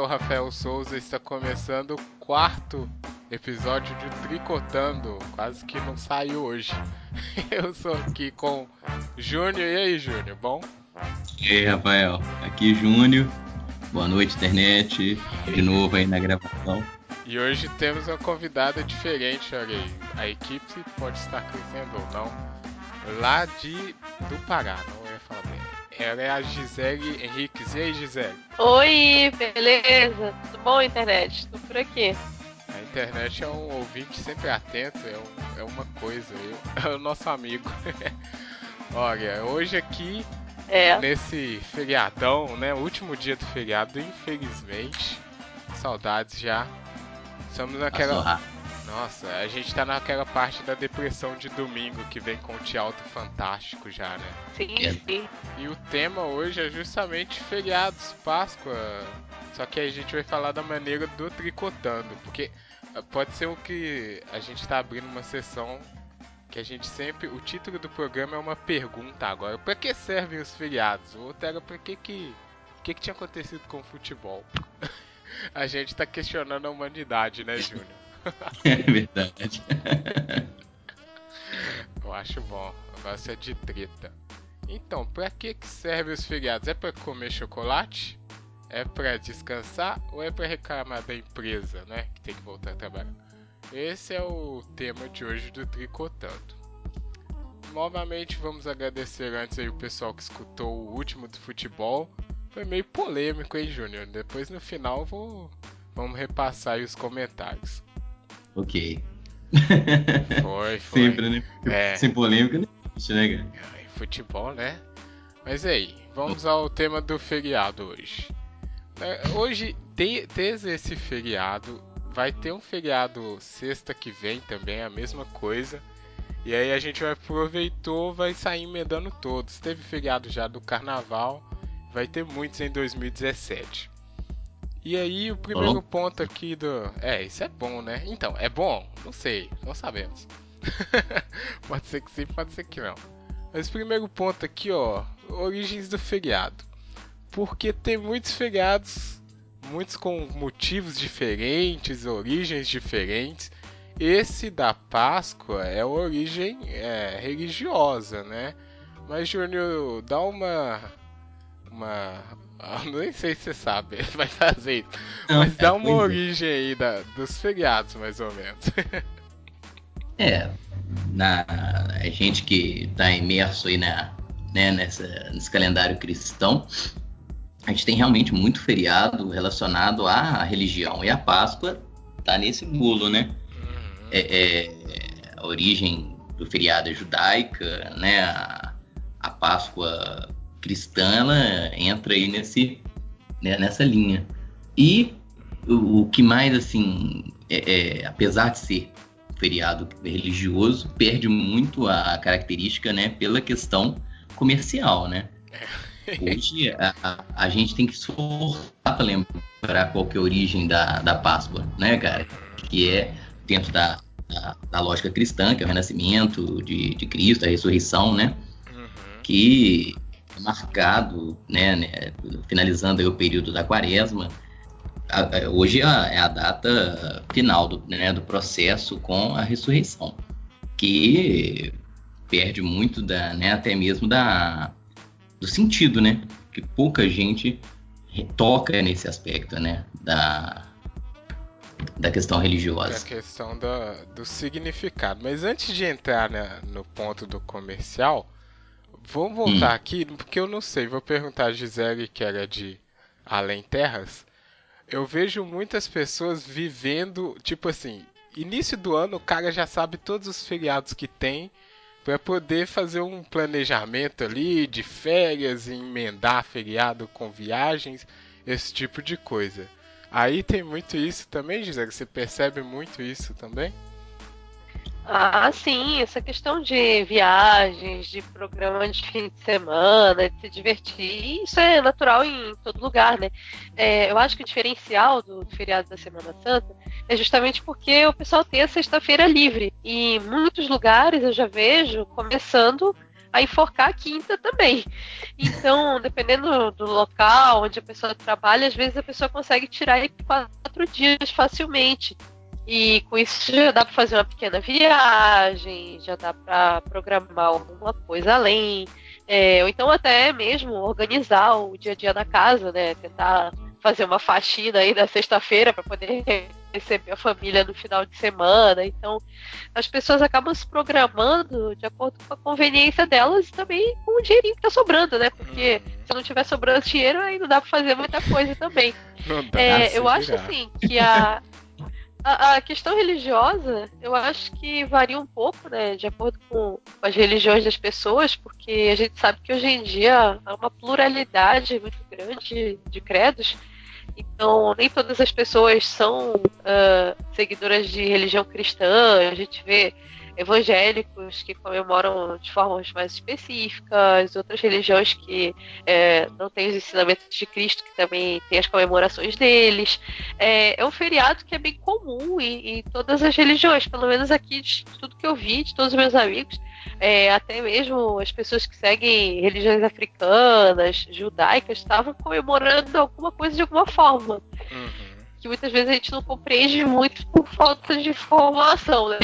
é o Rafael Souza, está começando o quarto episódio de Tricotando, quase que não saiu hoje. Eu sou aqui com Júnior, e aí Júnior, bom? E aí Rafael, aqui Júnior, boa noite internet, de novo aí na gravação. E hoje temos uma convidada diferente, olha aí, a equipe pode estar crescendo ou não, lá de do Pará, não. Ela é a Gisele Henriques. E aí, Gisele? Oi, beleza? Tudo bom, internet? Tô por aqui. A internet é um ouvinte sempre atento, é, um, é uma coisa, é o nosso amigo. Olha, hoje aqui, é. nesse feriadão, né? Último dia do feriado, infelizmente. Saudades já. Estamos naquela. Nossa, a gente tá naquela parte da depressão de domingo que vem com o teatro fantástico já, né? Sim, sim. E o tema hoje é justamente feriados, Páscoa. Só que a gente vai falar da maneira do tricotando, porque eh, pode ser o que a gente tá abrindo uma sessão que a gente sempre. O título do programa é uma pergunta agora. Pra que servem os feriados? O outro era pra que que. O que, que tinha acontecido com o futebol? a gente tá questionando a humanidade, né, Júnior? É verdade. Eu acho bom. O negócio é de treta. Então, pra que, que serve os feriados? É pra comer chocolate? É pra descansar? Ou é pra reclamar da empresa, né? Que tem que voltar a trabalhar? Esse é o tema de hoje do Tricotando. Novamente vamos agradecer antes aí o pessoal que escutou o último do futebol. Foi meio polêmico, hein, Júnior? Depois no final vou... vamos repassar os comentários. Ok. Foi, foi. Sempre, né? É. Sem polêmica, né? né, cara? Futebol, né? Mas aí, vamos ao tema do feriado hoje. É, hoje, desde esse feriado, vai ter um feriado sexta que vem também, a mesma coisa. E aí a gente vai aproveitou, vai sair emendando todos. Teve feriado já do carnaval, vai ter muitos em 2017. E aí o primeiro ponto aqui do. É, isso é bom, né? Então, é bom? Não sei, não sabemos. pode ser que sim, pode ser que não. Mas o primeiro ponto aqui, ó, origens do feriado. Porque tem muitos feriados, muitos com motivos diferentes, origens diferentes. Esse da Páscoa é origem é, religiosa, né? Mas Júnior, dá uma uma ah, nem sei se você sabe, vai fazer isso. Mas dá é, uma é. origem aí da, dos feriados, mais ou menos. é, na, a gente que está imerso aí na, né, nessa, nesse calendário cristão, a gente tem realmente muito feriado relacionado à religião. E a Páscoa tá nesse bolo, né? Uhum. É, é, a origem do feriado é judaica, né? A, a Páscoa cristã ela entra aí nesse, né, nessa linha. E o, o que mais, assim, é, é, apesar de ser feriado religioso, perde muito a, a característica, né, pela questão comercial, né? Hoje a, a, a, gente tem que esforçar para lembrar qual que é a origem da, da Páscoa, né, cara? Que é dentro da, da, da lógica cristã, que é o renascimento de, de Cristo, a ressurreição, né? Uhum. Que marcado, né, né finalizando o período da quaresma, a, a, hoje é a, é a, data final do, né, do processo com a ressurreição, que perde muito da, né, até mesmo da, do sentido, né, que pouca gente toca nesse aspecto, né, da, da questão religiosa. A questão da, do significado. Mas antes de entrar né, no ponto do comercial, Vamos voltar hum. aqui, porque eu não sei. Vou perguntar a Gisele, que era de Além Terras. Eu vejo muitas pessoas vivendo, tipo assim, início do ano o cara já sabe todos os feriados que tem para poder fazer um planejamento ali de férias, emendar feriado com viagens, esse tipo de coisa. Aí tem muito isso também, Gisele? Você percebe muito isso também? Ah, sim, essa questão de viagens, de programa de fim de semana, de se divertir, isso é natural em todo lugar, né? É, eu acho que o diferencial do, do, feriado da Semana Santa é justamente porque o pessoal tem a sexta-feira livre. E em muitos lugares eu já vejo começando a enforcar a quinta também. Então, dependendo do local onde a pessoa trabalha, às vezes a pessoa consegue tirar quatro dias facilmente. E com isso já dá para fazer uma pequena viagem, já dá para programar alguma coisa além. É, ou então até mesmo organizar o dia a dia da casa, né? Tentar fazer uma faxina aí na sexta-feira para poder receber a família no final de semana. Então, as pessoas acabam se programando de acordo com a conveniência delas e também com o dinheirinho que tá sobrando, né? Porque uhum. se não tiver sobrando dinheiro, aí não dá para fazer muita coisa também. É, eu acho assim que a, a, a, questão religiosa, eu acho que varia um pouco, né, de acordo com, as religiões das pessoas, porque a gente sabe que hoje em dia há uma pluralidade muito grande de credos. Então, nem todas as pessoas são uh, seguidoras de religião cristã. A gente vê evangélicos que comemoram de formas mais específicas, outras religiões que é, não têm os ensinamentos de Cristo, que também têm as comemorações deles. É, é um feriado que é bem comum em, em, todas as religiões, pelo menos aqui, de tudo que eu vi, de todos os meus amigos. É, até mesmo as pessoas que seguem religiões africanas, judaicas, estavam comemorando alguma coisa de alguma forma. Uhum que muitas vezes a gente não compreende muito por falta de informação, né?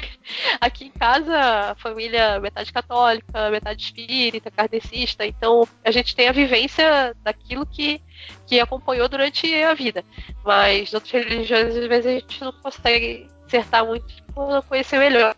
Aqui em casa, a família metade católica, metade espírita, kardecista, então a gente tem a vivência daquilo que, que acompanhou durante a vida. Mas outras religiões, às vezes, a gente não consegue acertar muito por conhecer melhor.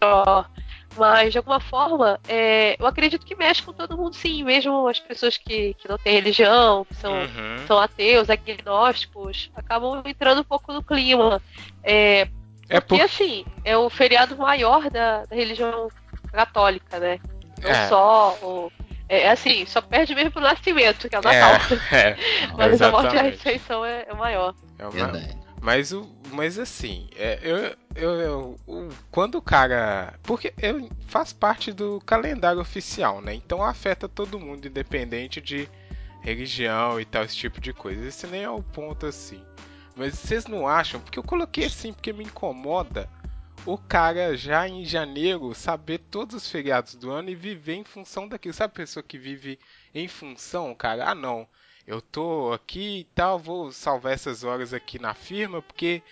Mas, de alguma forma, é, eu acredito que mexe com todo mundo, sim. Mesmo as pessoas que, que não têm religião, que são, uhum. são ateus, agnósticos, acabam entrando um pouco no clima. É, é porque, por... assim, é o feriado maior da, da religião católica, né? Não é. só o. É, é assim, só perde mesmo pro nascimento, que é o Natal. É, é, Mas a morte e a ressurreição é, é maior. É o maior. Mas, o, mas assim, é, eu, eu, eu, quando o cara. Porque eu, faz parte do calendário oficial, né? Então afeta todo mundo, independente de religião e tal, esse tipo de coisa. Esse nem é o ponto assim. Mas vocês não acham? Porque eu coloquei assim porque me incomoda o cara já em janeiro saber todos os feriados do ano e viver em função daquilo. Sabe a pessoa que vive em função, cara? Ah, não eu tô aqui e tal, vou salvar essas horas aqui na firma, porque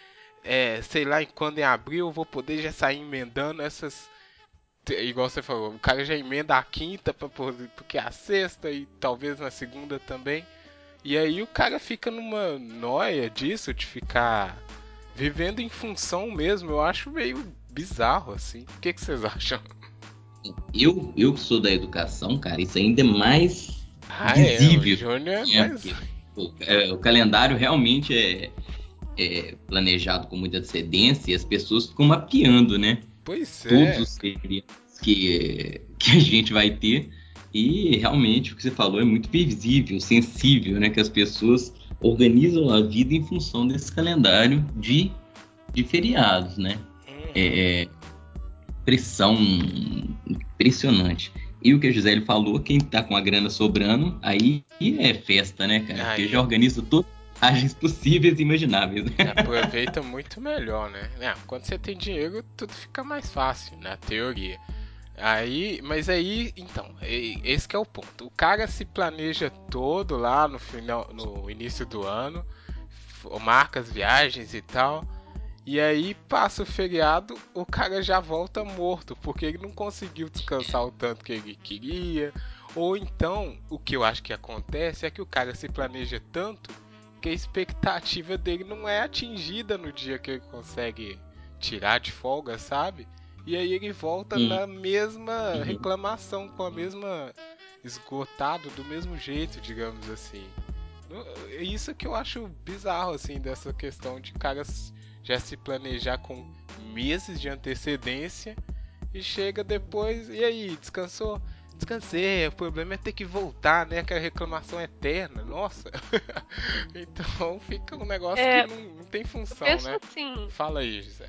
é, sei lá, quando em abril eu vou poder já sair emendando essas. Igual você falou, o cara já emenda a quinta pra porque é a sexta e talvez na segunda também. E aí o cara fica numa noia disso, de ficar vivendo em função mesmo. Eu acho meio bizarro, assim. O que, que vocês acham? Eu, eu que sou da educação, cara, isso ainda é mais ah, visível. É, o Júnior é, mais... o, é, o, calendário realmente é, é, planejado com muita antecedência e as pessoas ficam mapeando, né? Pois é. Todos os feriados que, que a gente vai ter. E realmente o que você falou é muito visível, sensível, né? Que as pessoas organizam a vida em função desse calendário de, de feriados, né? É, é pressão impressionante. E o que a Gisele falou, quem tá com a grana sobrando, aí é festa, né, cara? Aí... Porque já organiza todas as possíveis e imagináveis. Né? Aproveita muito melhor, né? É, quando você tem dinheiro, tudo fica mais fácil, na teoria. Aí, mas aí, então, esse é o ponto. O cara se planeja todo lá no final, no início do ano, marca as viagens e tal. E aí passa o feriado, o cara já volta morto, porque ele não conseguiu descansar o tanto que ele queria. Ou então, o que eu acho que acontece é que o cara se planeja tanto que a expectativa dele não é atingida no dia que ele consegue tirar de folga, sabe? E aí ele volta hum. na mesma uhum. reclamação, com a mesma esgotado do mesmo jeito, digamos assim. Isso que eu acho bizarro assim dessa questão de caras já se planejar com meses de antecedência e chega depois, e aí, descansou? Descansei, o problema é ter que voltar, né? Aquela reclamação eterna, nossa. então fica um negócio é, que não, não, tem função, né? Assim, Fala aí, José.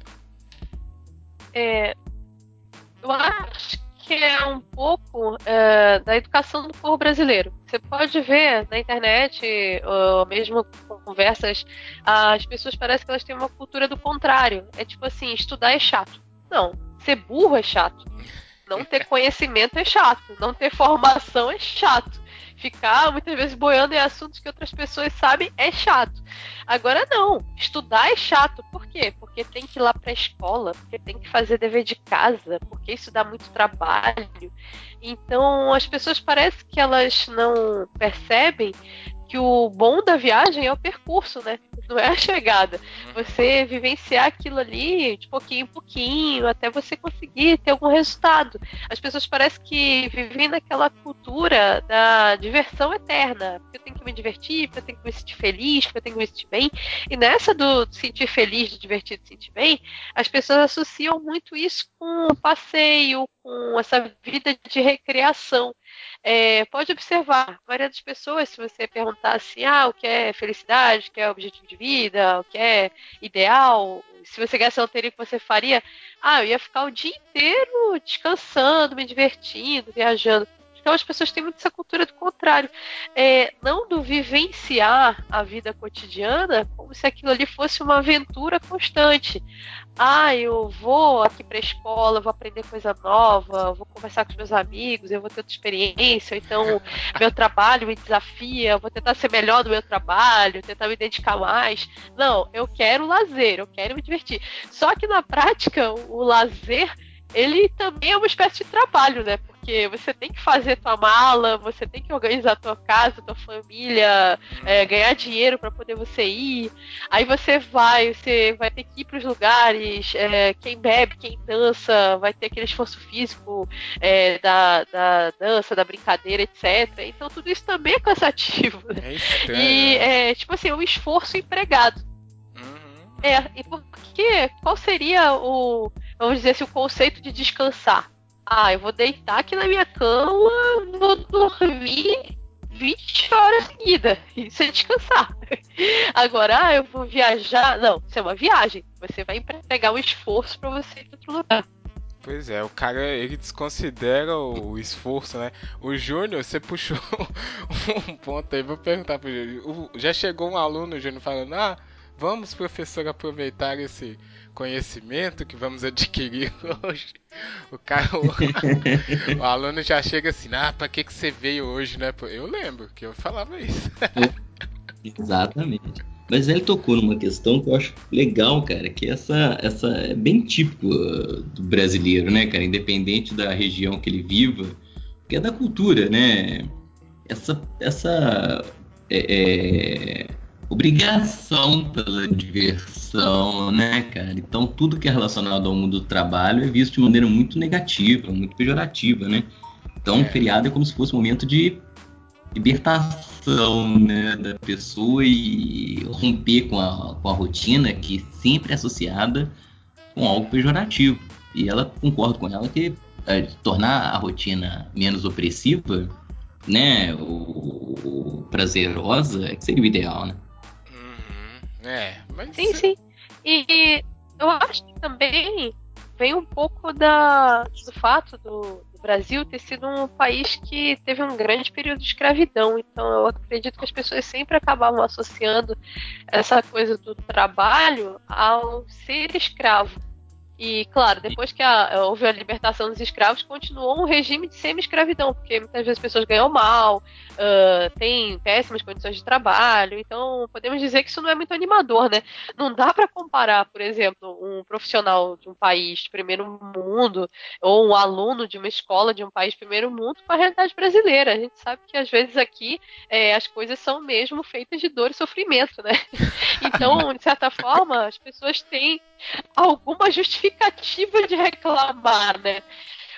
É, eu acho que é um pouco é, da educação do povo brasileiro. Você pode ver na internet, ou mesmo conversas, as pessoas parecem que elas têm uma cultura do contrário. É tipo assim, estudar é chato. Não, ser burro é chato. Não ter conhecimento é chato. Não ter formação é chato. Ficar muitas vezes boiando em assuntos que outras pessoas sabem é chato. Agora não, estudar é chato. Por quê? Porque tem que ir lá para a escola, porque tem que fazer dever de casa, porque isso dá muito trabalho. Então as pessoas parece que elas não percebem que o bom da viagem é o percurso, né? Não é a chegada. Uhum. Você vivenciar aquilo ali de pouquinho em pouquinho, até você conseguir ter algum resultado. As pessoas parecem que vivem naquela cultura da diversão eterna. Porque eu tenho que me divertir, porque eu tenho que me sentir feliz, porque eu tenho que me sentir bem. E nessa do sentir feliz, de divertir, de sentir bem, as pessoas associam muito isso com passeio, com essa vida de recreação. É, pode observar, a maioria das pessoas, se você perguntar assim, ah, o que é felicidade, o que é objetivo de vida, o que é ideal, se você ganhasse um o que você faria? Ah, eu ia ficar o dia inteiro descansando, me divertindo, viajando. Então as pessoas têm muito essa cultura do contrário. É, não do vivenciar a vida cotidiana como se aquilo ali fosse uma aventura constante. Ah, eu vou aqui para a escola, vou aprender coisa nova, vou conversar com os meus amigos, eu vou ter outra experiência, então meu trabalho me desafia, vou tentar ser melhor no meu trabalho, tentar me dedicar mais. Não, eu quero lazer, eu quero me divertir. Só que na prática, o lazer ele também é uma espécie de trabalho, né? Porque você tem que fazer tua mala, você tem que organizar tua casa, tua família, é, ganhar dinheiro para poder você ir. Aí você vai, você vai ter que ir para os lugares. É, quem bebe, quem dança, vai ter aquele esforço físico é, da, da dança, da brincadeira, etc. Então tudo isso também é cansativo. Né? É. E é tipo assim, um esforço empregado. Uhum. É, e porque qual seria o vamos dizer assim, o conceito de descansar. Ah, eu vou deitar aqui na minha cama, vou dormir 20 horas seguidas. Isso é descansar. Agora, ah, eu vou viajar. Não, isso é uma viagem. Você vai empregar um esforço para você ir para outro lugar. Pois é, o cara ele desconsidera o esforço, né? O Júnior, você puxou um ponto aí, vou perguntar pro Júnior. Já chegou um aluno, Júnior, falando: Ah, vamos, professor, aproveitar esse conhecimento que vamos adquirir hoje. O cara, o, o aluno já chega assim, ah, pra que, que você veio hoje, né? Eu lembro que eu falava isso. Exatamente. Mas ele tocou numa questão que eu acho legal, cara, que essa, essa é bem típico uh, do brasileiro, né, cara? Independente da região que ele viva, que é da cultura, né? Essa, essa é, é obrigação pela diversão, né, cara? Então tudo que é relacionado ao mundo do trabalho é visto de maneira muito negativa, muito pejorativa, né? Então, é. feriado é como se fosse um momento de libertação né, da pessoa e romper com a, com a rotina que sempre é associada com algo pejorativo. E ela concorda com ela que é, tornar a rotina menos opressiva, né, o, o prazerosa, é que seria o ideal, né? É, mas. Sim, sim. E eu acho que também vem um pouco da, do fato do, do, Brasil ter sido um país que teve um grande período de escravidão. Então eu acredito que as pessoas sempre acabavam associando essa coisa do trabalho ao ser escravo. E, claro, depois que a, houve a libertação dos escravos, continuou um regime de semi-escravidão, porque muitas vezes as pessoas ganham mal, uh, têm péssimas condições de trabalho, então podemos dizer que isso não é muito animador, né? Não dá para comparar, por exemplo, um profissional de um país de primeiro mundo ou um aluno de uma escola de um país de primeiro mundo com a realidade brasileira. A gente sabe que às vezes aqui é, as coisas são mesmo feitas de dor e sofrimento, né? Então, de certa forma, as pessoas têm alguma justificativa de reclamar, né?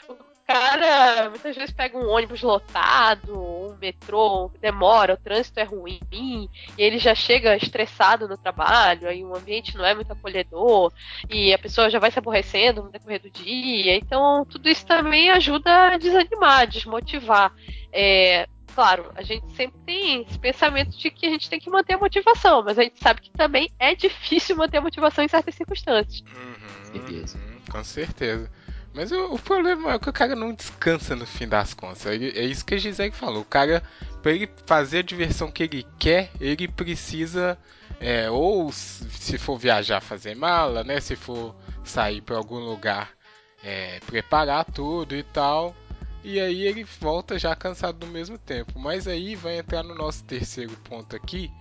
O cara muitas vezes pega um ônibus lotado, um metrô, demora, o trânsito é ruim, e ele já chega estressado no trabalho, aí o ambiente não é muito acolhedor, e a pessoa já vai se aborrecendo no decorrer do dia. Então, tudo isso também ajuda a desanimar, desmotivar. É, claro, a gente sempre tem esse pensamento de que a gente tem que manter a motivação, mas a gente sabe que também é difícil manter a motivação em certas circunstâncias. Uhum, certeza. Uhum, com certeza. Mas o, o, problema é que o cara não descansa no fim das contas. Ele, é isso que a Gisele falou. O cara, para ele fazer a diversão que ele quer, ele precisa, é, ou se for viajar, fazer mala, né? Se for sair para algum lugar, é, preparar tudo e tal. E aí ele volta já cansado no mesmo tempo. Mas aí vai entrar no nosso terceiro ponto aqui,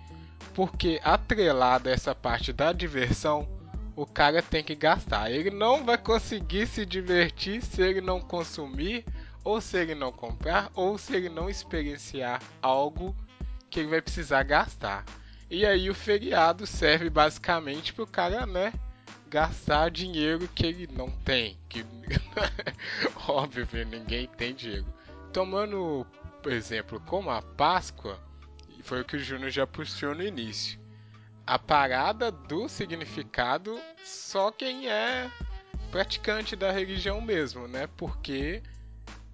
porque atrelado a essa parte da diversão, o cara tem que gastar. Ele não vai conseguir se divertir se ele não consumir, ou se ele não comprar, ou se ele não experienciar algo que ele vai precisar gastar. E aí o feriado serve basicamente para o cara, né, gastar dinheiro que ele não tem. Que óbvio, ninguém tem dinheiro. Tomando, por exemplo, como a Páscoa, foi o que o Júnior já puxou no início. A parada do significado só quem é praticante da religião mesmo, né? Porque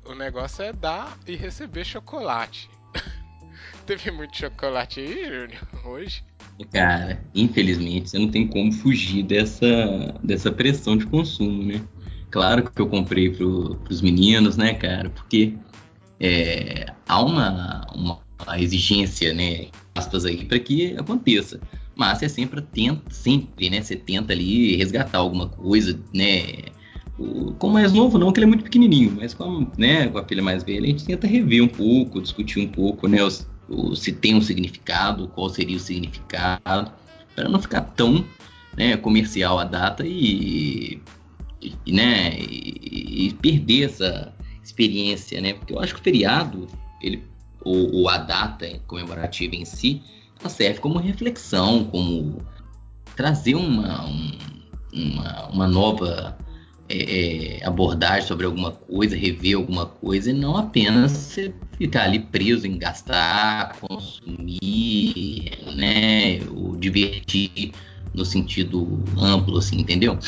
o negócio é dar e receber chocolate. Teve muito chocolate aí, Júnior, hoje? Cara, infelizmente você não tem como fugir dessa, dessa pressão de consumo, né? Claro que eu comprei pro, pros meninos, né, cara? Porque é, há uma, uma exigência, né, aspas aí, para que aconteça. Mas você sempre tenta, sempre, né? Você tenta ali resgatar alguma coisa, né? O, com o mais novo não, que ele é muito pequenininho, mas com, né, com a filha mais velha a gente tenta rever um pouco, discutir um pouco, né? Os, se tem um significado, qual seria o significado, para não ficar tão né, comercial a data e, e né, e, perder essa experiência, né? Porque eu acho que o feriado, ele, ou, ou a data comemorativa em si, ela serve como reflexão, como trazer uma, um, uma, uma nova é, é, abordagem sobre alguma coisa, rever alguma coisa, e não apenas você ficar ali preso em gastar, consumir, né, ou divertir no sentido amplo, assim, entendeu?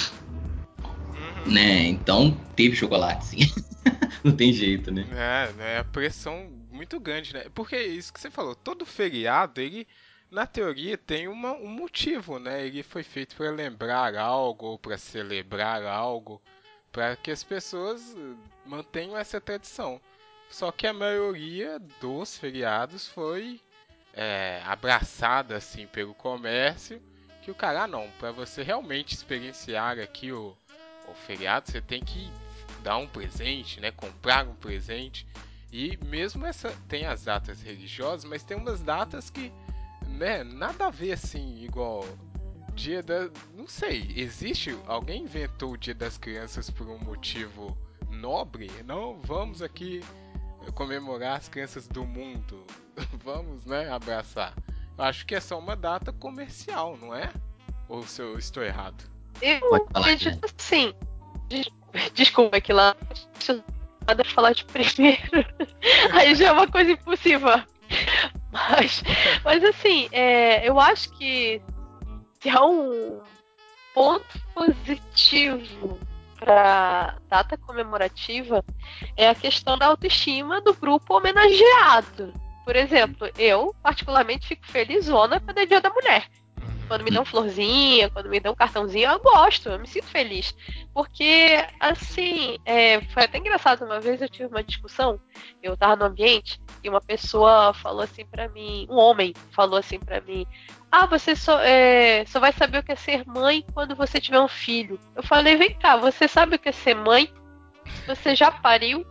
Uhum. Né? Então teve chocolate, sim. não tem jeito, né? É, é a pressão muito grande, né? Porque isso que você falou, todo feriado, ele na teoria tem uma, um motivo, né? Ele foi feito para lembrar algo para celebrar algo, para que as pessoas mantenham essa tradição. Só que a maioria dos feriados foi é, abraçada assim pelo comércio, que o cara ah, não, para você realmente experienciar aqui o, o feriado, você tem que dar um presente, né? Comprar um presente. E mesmo essa tem as datas religiosas, mas tem umas datas que, né, nada a ver assim, igual dia da, não sei, existe alguém inventou o Dia das Crianças por um motivo nobre? Não, vamos aqui comemorar as crianças do mundo. Vamos, né, abraçar. Eu acho que é só uma data comercial, não é? Ou se eu estou errado? Eu acredito né? sim. Desculpa que lá nada falar de primeiro. Aí já é uma coisa impossível. Mas, mas assim, é, eu acho que se há um ponto positivo para data comemorativa é a questão da autoestima do grupo homenageado. Por exemplo, eu particularmente fico felizona quando é Dia da Mulher. Quando me dão florzinha, quando me dão cartãozinho, eu gosto, eu me sinto feliz. Porque, assim, é, foi até engraçado. Uma vez eu tive uma discussão, eu tava no ambiente, e uma pessoa falou assim para mim, um homem falou assim para mim: Ah, você só, é, só vai saber o que é ser mãe quando você tiver um filho. Eu falei: Vem cá, você sabe o que é ser mãe? Você já pariu?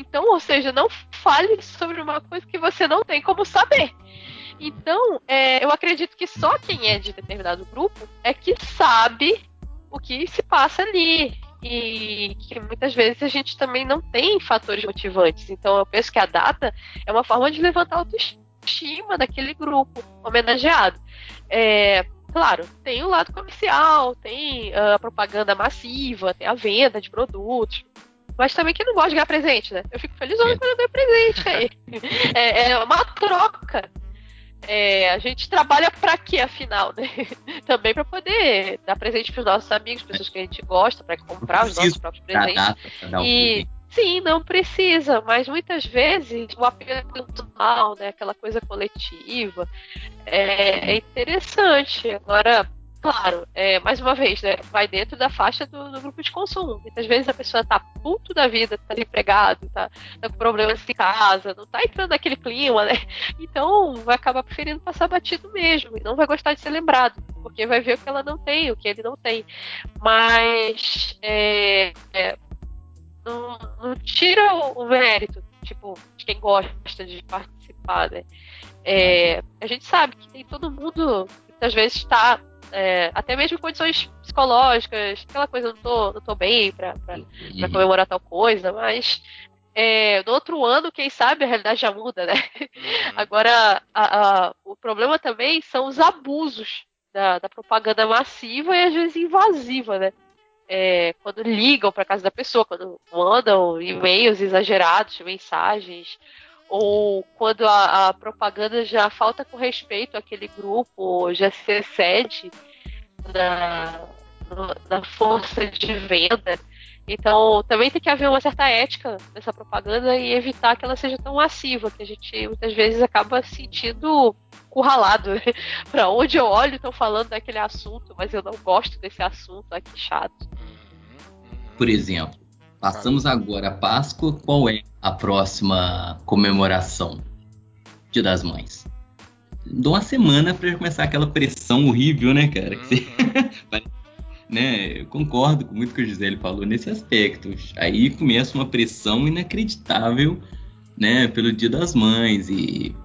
Então, ou seja, não fale sobre uma coisa que você não tem como saber. Então, é, eu acredito que só quem é de determinado grupo é que sabe o que se passa ali. E que muitas vezes a gente também não tem fatores motivantes. Então, eu penso que a data é uma forma de levantar a autoestima daquele grupo homenageado. É, claro, tem o lado comercial, tem a propaganda massiva, tem a venda de produtos. Mas também quem não gosta de ganhar presente, né? Eu fico feliz quando eu ganho presente aí. É, é uma troca. É, a gente trabalha para quê, afinal, né? Também para poder dar presente para os nossos amigos, pessoas que a gente gosta, para comprar os nossos próprios presentes. e sim, não precisa, mas muitas vezes o apelo emocional, né, aquela coisa coletiva, é, é interessante. Agora, Claro, é, mais uma vez, né, vai dentro da faixa do, do, grupo de consumo. Muitas vezes a pessoa tá puto da vida, tá desempregado, tá, tá com problemas em casa, não tá entrando naquele clima, né? Então vai acabar preferindo passar batido mesmo e não vai gostar de ser lembrado, porque vai ver o que ela não tem, o que ele não tem. Mas é, é, não, não, tira o, o mérito, tipo, de quem gosta de participar, né? É, a gente sabe que tem todo mundo muitas vezes está é, até mesmo condições psicológicas, aquela coisa, não tô, não tô bem pra, pra, pra uhum. comemorar tal coisa, mas é, no outro ano, quem sabe, a realidade já muda, né? Uhum. Agora, a, a, o problema também são os abusos da, da, propaganda massiva e às vezes invasiva, né? É, quando ligam para casa da pessoa, quando mandam e-mails exagerados, mensagens, ou quando a, a, propaganda já falta com respeito àquele grupo, já se excede na, na força de venda. Então, também tem que haver uma certa ética nessa propaganda e evitar que ela seja tão massiva, que a gente muitas vezes acaba sentindo curralado. para onde eu olho, estão falando daquele assunto, mas eu não gosto desse assunto, ai que chato. Por exemplo, Passamos agora a Páscoa. Qual é a próxima comemoração? Dia das Mães. Dou uma semana para começar aquela pressão horrível, né, cara? Uhum. Você... né? Eu concordo com muito que o Gisele falou nesse aspecto. Aí começa uma pressão inacreditável, né, pelo Dia das Mães e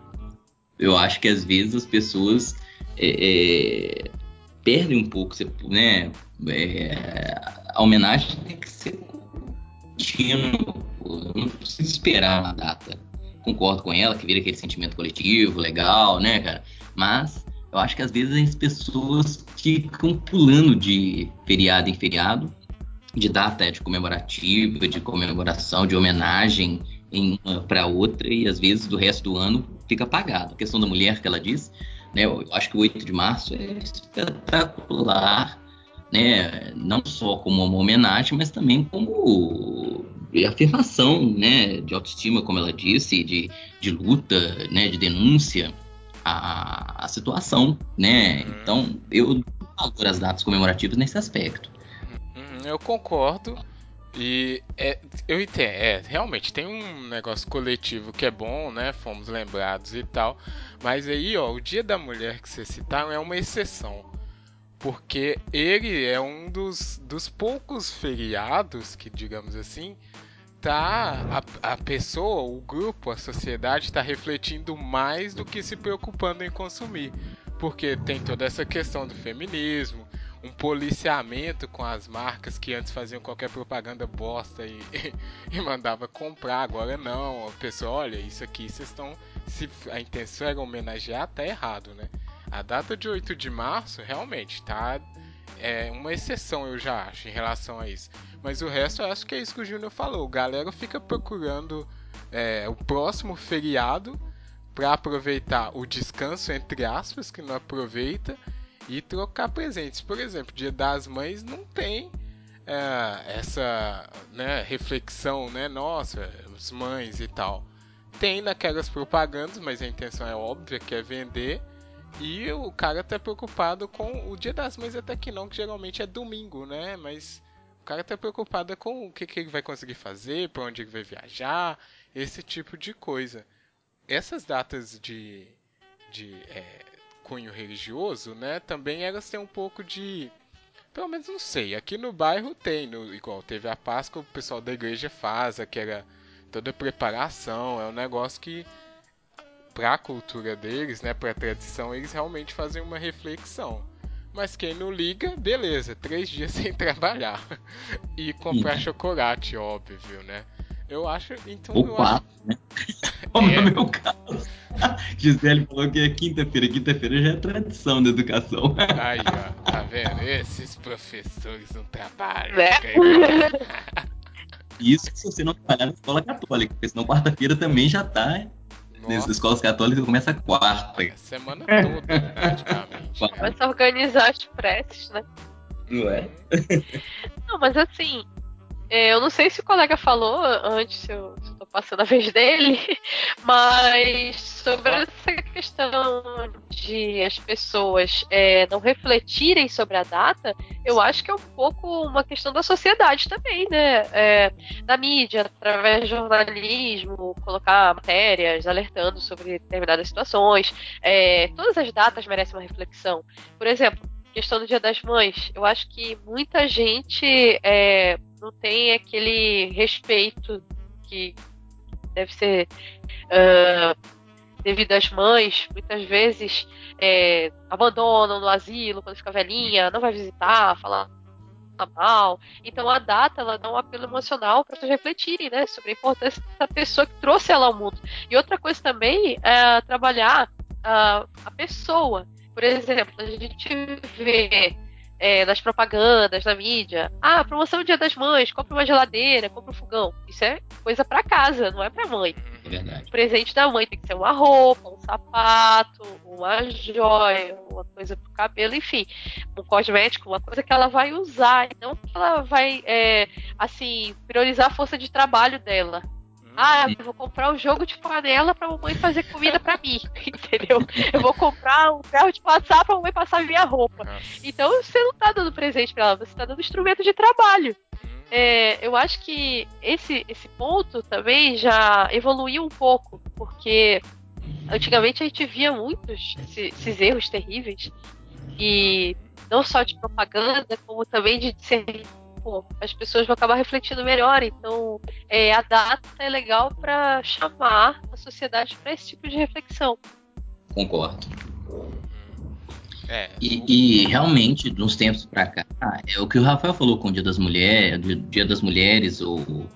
eu acho que às vezes as pessoas é, é, perdem um pouco, né? É, a homenagem tem que ser contínuo, não precisa esperar uma data. Concordo com ela que vira aquele sentimento coletivo, legal, né, cara? Mas eu acho que às vezes as pessoas ficam pulando de feriado em feriado, de data de comemorativa, de comemoração, de homenagem em uma para outra, e às vezes do resto do ano fica apagado. A questão da mulher que ela diz, né? Eu acho que o 8 de março é espetacular né, não só como uma homenagem, mas também como afirmação, né, de autoestima, como ela disse, de, de luta, né, de denúncia à, à situação, né. Uhum. Então, eu valoro as datas comemorativas nesse aspecto. Uhum, eu concordo. E é, eu entendo, é, realmente tem um negócio coletivo que é bom, né? Fomos lembrados e tal. Mas aí, ó, o Dia da Mulher que vocês citaram é uma exceção porque ele é um dos, dos poucos feriados que, digamos assim, tá a, a pessoa, o grupo, a sociedade está refletindo mais do que se preocupando em consumir, porque tem toda essa questão do feminismo, um policiamento com as marcas que antes faziam qualquer propaganda bosta e, e, mandava comprar, agora não. A pessoa, olha, isso aqui vocês estão. Se a intenção era homenagear, tá errado, né? A data de 8 de março realmente tá é uma exceção, eu já acho, em relação a isso. Mas o resto eu acho que é isso que o Júnior falou. O galera fica procurando é, o próximo feriado para aproveitar o descanso, entre aspas, que não aproveita, e trocar presentes. Por exemplo, Dia das Mães não tem é, essa né, reflexão, né? Nossa, as mães e tal. Tem naquelas propagandas, mas a intenção é óbvia, que é vender. E o cara tá preocupado com o Dia das Mães até que não, que geralmente é domingo, né? Mas o cara tá preocupado com o que, que ele vai conseguir fazer, para onde ele vai viajar, esse tipo de coisa. Essas datas de, de é, cunho religioso, né? Também elas têm um pouco de pelo menos não sei. Aqui no bairro tem, no, igual teve a Páscoa, o pessoal da igreja faz, aquela toda preparação, é um negócio que para a cultura deles, né, para a tradição, eles realmente fazem uma reflexão. Mas quem não liga, beleza, três dias sem trabalhar e comprar chocolate, óbvio, né? Eu acho, então Opa, eu acho... né? Como é o meu caso. Gisele falou que é quinta-feira. Quinta-feira já é tradição da educação. Aí, ó, tá vendo? Esses professores não trabalham. Né? Isso se você não trabalhar na escola católica, porque senão quarta-feira também já tá nas escolas católicas começa quarta. A semana toda, praticamente. Começa a organizar as preces, né? Não é? Não, mas assim, é, eu não sei se o colega falou antes, se eu, estou passando a vez dele, mas sobre essa questão de as pessoas é, não refletirem sobre a data, eu acho que é um pouco uma questão da sociedade também, né? É, da mídia, através do jornalismo, colocar matérias alertando sobre determinadas situações. É, todas as datas merecem uma reflexão. Por exemplo, questão do Dia das Mães, eu acho que muita gente é, não tem aquele respeito que deve ser uh, devido às mães, muitas vezes é, abandonam no asilo quando fica velhinha, não vai visitar, falar mal. Então a data ela dá um apelo emocional para vocês refletirem, né, sobre a importância da pessoa que trouxe ela ao mundo. E outra coisa também é trabalhar uh, a pessoa. Por exemplo, a gente vê é, nas propagandas, na mídia. Ah, promoção Dia das Mães, compra uma geladeira, compra um fogão. Isso é coisa para casa, não é para mãe. É verdade. O presente da mãe tem que ser uma roupa, um sapato, uma joia, uma coisa pro cabelo, enfim, um cosmético, uma coisa que ela vai usar, não que ela vai, é, assim, priorizar a força de trabalho dela. Ah, eu vou comprar um jogo de panela pra mamãe fazer comida pra mim, entendeu? Eu vou comprar um ferro de passar pra mamãe passar minha roupa. Então você não tá dando presente pra ela, você tá dando instrumento de trabalho. Hum. É, eu acho que esse, esse ponto também já evoluiu um pouco, porque antigamente a gente via muitos esses erros terríveis, e não só de propaganda, como também de ser pô, as pessoas vão acabar refletindo melhor. Então, é, a data é legal para chamar a sociedade para esse tipo de reflexão. Concordo. É, e, e, realmente, de uns tempos para cá, é o que o Rafael falou com o Dia das Mulheres, Dia das Mulheres ou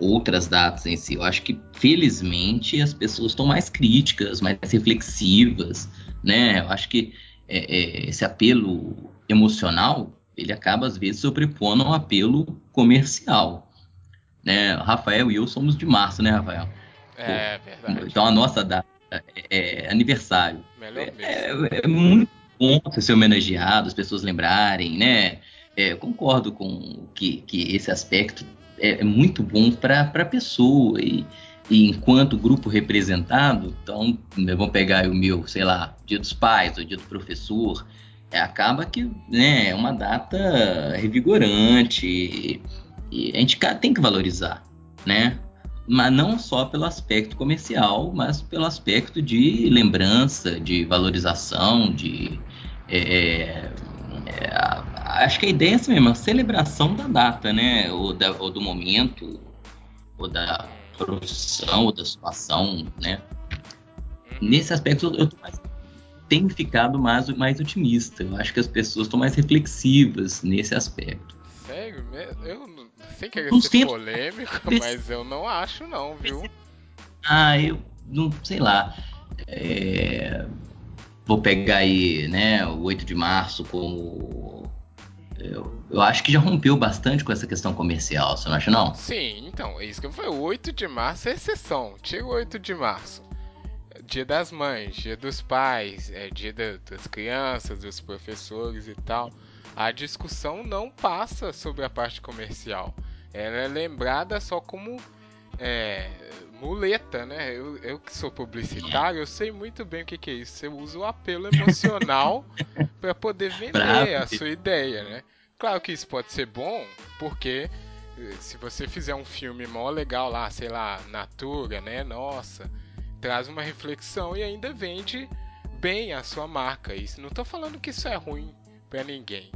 outras datas em si. Eu acho que, felizmente, as pessoas estão mais críticas, mais reflexivas, né? Eu acho que é, é, esse apelo emocional ele acaba às vezes sobrepondo um apelo comercial. Né? Rafael e eu somos de março, né, Rafael? É, Pô, verdade. Então a nossa data é, é aniversário. É, é, é, muito bom ser homenageado, as pessoas lembrarem, né? É, concordo com que, que esse aspecto é, é muito bom para a pessoa e, e, enquanto grupo representado, então vamos pegar o meu, sei lá, dia dos pais ou dia do professor, acaba que né, é uma data revigorante e, e a gente tem que valorizar, né? Mas não só pelo aspecto comercial, mas pelo aspecto de lembrança, de valorização, de é, é, é acho que a ideia é essa mesmo, a celebração da data, né? Ou, da, ou do momento, ou da profissão, ou da situação, né? Nesse aspecto eu tô mais tem ficado mais, mais otimista. Eu acho que as pessoas estão mais reflexivas nesse aspecto. Sério? Eu sem querer Uns ser tempos... polêmico, mas eu não acho não, viu? Ah, eu não sei lá. É... Vou pegar aí, né, o 8 de março como eu, eu, acho que já rompeu bastante com essa questão comercial, você não acha não? Sim, então, é isso que eu falei, o 8 de março é exceção. Tira o 8 de março. Dia das Mães, Dia dos Pais, é, Dia das Crianças, dos professores e tal, a discussão não passa sobre a parte comercial. Ela é lembrada só como é, muleta, né? Eu, eu, que sou publicitário, eu sei muito bem o que, que é isso. Você usa o apelo emocional para poder vender a sua ideia, né? Claro que isso pode ser bom, porque eh, se você fizer um filme mó legal lá, sei lá, Natura, né? Nossa, traz uma reflexão e ainda vende bem a sua marca. Isso não estou falando que isso é ruim para ninguém,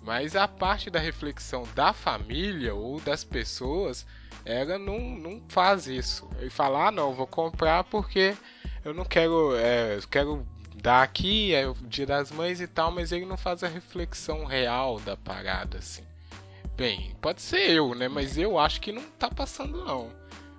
mas a parte da reflexão da família ou das pessoas, ela não, não faz isso. E falar, ah, não, vou comprar porque eu não quero, é, quero dar aqui, é o dia das mães e tal, mas ele não faz a reflexão real da parada, assim. Bem, pode ser eu, né? Mas eu acho que não tá passando não.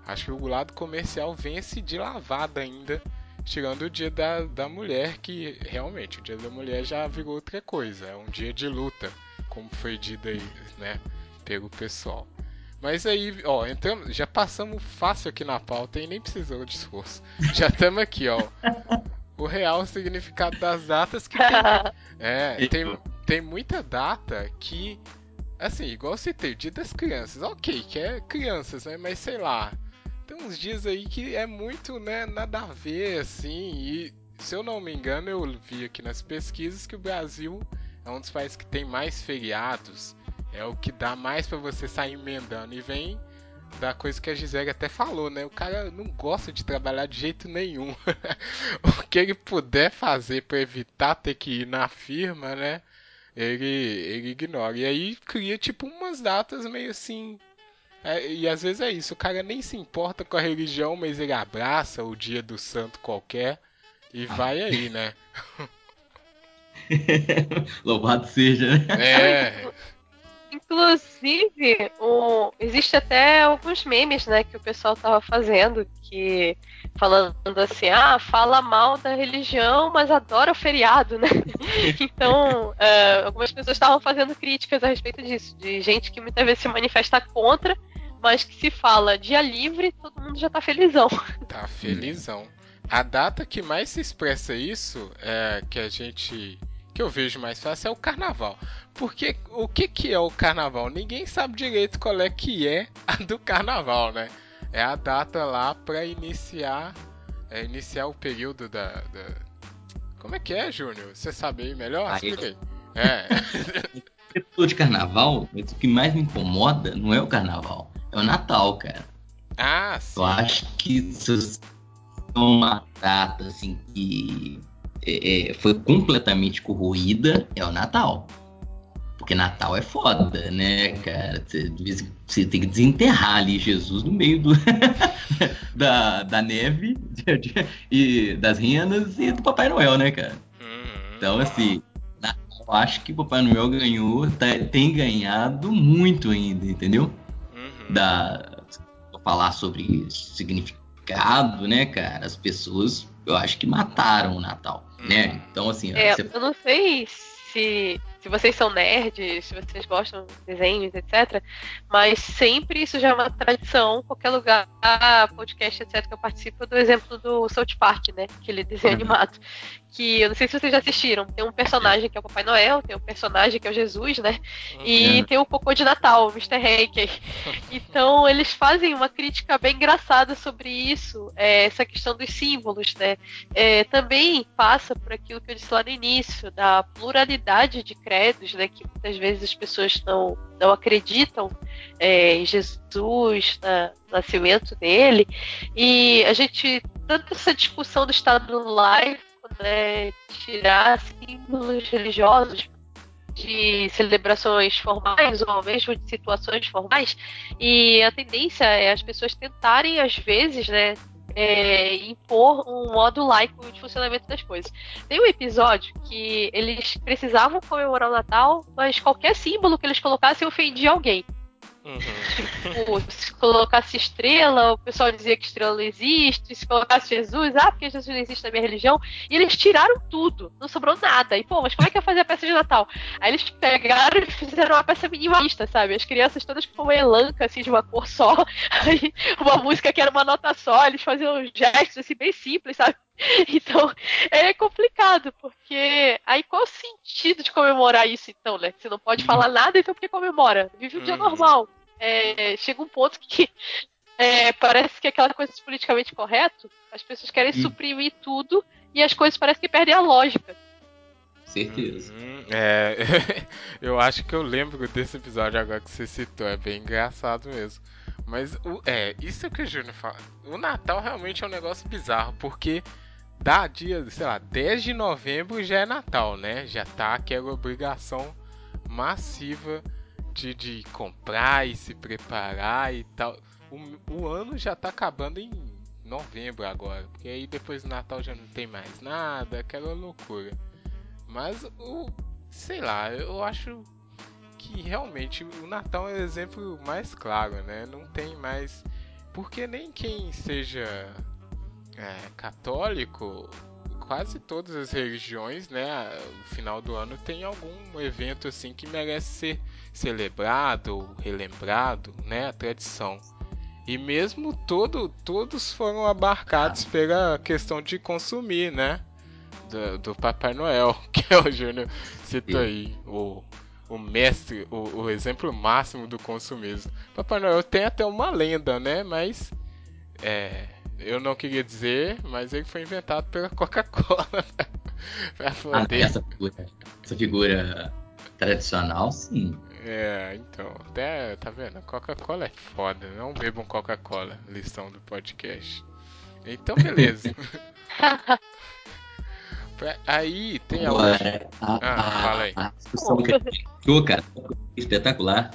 Acho que o lado comercial vence de lavada ainda, tirando o dia da, da mulher, que realmente o dia da mulher já virou outra coisa. É um dia de luta, como foi dito aí, né, pelo pessoal. Mas aí, ó, entramos, já passamos fácil aqui na pauta e nem precisou de esforço. Já estamos aqui, ó. O real significado das datas que tem. É, tem, tem muita data que. Assim, igual eu citei, o dia das crianças. Ok, que é crianças, né? Mas sei lá tem uns dias aí que é muito, né, nada a ver, assim, e se eu não me engano, eu vi aqui nas pesquisas que o Brasil é um dos países que tem mais feriados. É o que dá mais para você sair emendando. E vem da coisa que a Gisele até falou, né? O cara não gosta de trabalhar de jeito nenhum. o que ele puder fazer para evitar ter que ir na firma, né? Ele, ele ignora. E aí cria tipo umas datas meio assim. É, e às vezes é isso, o cara nem se importa com a religião, mas ele abraça o dia do santo qualquer e vai aí, né? Louvado seja, né? É. Inclusive, o... existe até alguns memes, né, que o pessoal tava fazendo, que falando assim, ah, fala mal da religião, mas adora o feriado, né? então, uh, algumas pessoas estavam fazendo críticas a respeito disso, de gente que muitas vezes se manifesta contra, mas que se fala dia livre, todo mundo já tá felizão. Tá felizão. A data que mais se expressa isso é que a gente que eu vejo mais fácil é o carnaval. Porque o que, que é o carnaval? Ninguém sabe direito qual é que é a do carnaval, né? É a data lá para iniciar é, iniciar o período da, da, Como é que é, Júnior? Você sabe aí melhor? Ah, Explica aí. É. Eu de carnaval, mas o que mais me incomoda não é o carnaval, é o Natal, cara. Ah, sim. Eu acho que isso é uma data assim que é, é, foi completamente corroída é o Natal. Porque Natal é foda, né, cara? Você, tem que desenterrar ali Jesus no meio do, da, da neve e das renas e do Papai Noel, né, cara? Uhum. Então, assim, eu acho que o Papai Noel ganhou, tá, tem ganhado muito ainda, entendeu? Uhum. Da, falar sobre significado, né, cara? As pessoas, eu acho que mataram o Natal né? Então, assim. É, você... Eu não sei se, se vocês são nerds, se vocês gostam de desenhos, etc. Mas sempre isso já é uma tradição, qualquer lugar, podcast, etc., que eu participo do exemplo do South Park, né? Aquele desenho Uhum. animado. Que eu não sei se vocês já assistiram. Tem um personagem que é o Papai Noel, tem um personagem que é o Jesus, né? E Uhum. tem o Cocô de Natal, o Mr. Hank. Então eles fazem uma crítica bem engraçada sobre isso, é, essa questão dos símbolos, né? É, também passa por aquilo que eu disse lá no início, da pluralidade de credos, né? Que muitas vezes as pessoas não, não acreditam é, em Jesus, na- no nascimento dele. E a gente, tanto essa discussão do Estado laico, né? Tirar símbolos religiosos de celebrações formais ou mesmo de situações formais e a tendência é as pessoas tentarem às vezes né é, impor um modo laico de funcionamento das coisas. Tem um episódio que eles precisavam comemorar o Natal, mas qualquer símbolo que eles colocassem ofendia alguém. Uhum. Tipo, se colocasse estrela, o pessoal dizia que estrela não existe. Se colocasse Jesus, ah, porque Jesus não existe na minha religião. E eles tiraram tudo, não sobrou nada. E, pô, mas como é que ia fazer a peça de Natal? Aí eles pegaram e fizeram uma peça minimalista, sabe? As crianças todas com uma elanca, assim, de uma cor só. Aí, uma música que era uma nota só. Eles faziam gestos, assim, bem simples, sabe? Então, é complicado, porque aí qual o sentido de comemorar isso, então, né? Você não pode falar nada, então por que comemora? Vive um dia Uhum. normal. É, chega um ponto que é, parece que aquela coisa de politicamente correto, as pessoas querem Hum. suprimir tudo e as coisas parecem que perdem a lógica. Certeza. Uhum, é, eu acho que eu lembro desse episódio agora que você citou, é bem engraçado mesmo. Mas o, é, isso que o Júnior fala. O Natal realmente é um negócio bizarro, porque dá dia, sei lá, 10 de novembro já é Natal, né? Já tá aquela obrigação massiva de, de comprar e se preparar e tal. O, o ano já tá acabando em novembro agora, porque aí depois do Natal já não tem mais nada, aquela loucura. Mas o. Sei lá, eu acho que realmente o Natal é o exemplo mais claro, né? Não tem mais. Porque nem quem seja é, católico, quase todas as religiões, né? No final do ano tem algum evento assim que merece ser celebrado relembrado, né? A tradição. E mesmo todo, todos foram abarcados pela questão de consumir, né? Do, do Papai Noel, que é o Júnior citou aí, o, o mestre, o, o exemplo máximo do consumismo. Papai Noel tem até uma lenda, né? Mas é, eu não queria dizer, mas ele foi inventado pela Coca-Cola. ah, essa, figura, essa figura tradicional, sim. É, então, até, tá vendo? Coca-Cola é foda, não bebam Coca-Cola, lição do podcast. Então, beleza. aí tem a outra. Ah, fala aí. A discussão que a gente cara, espetacular,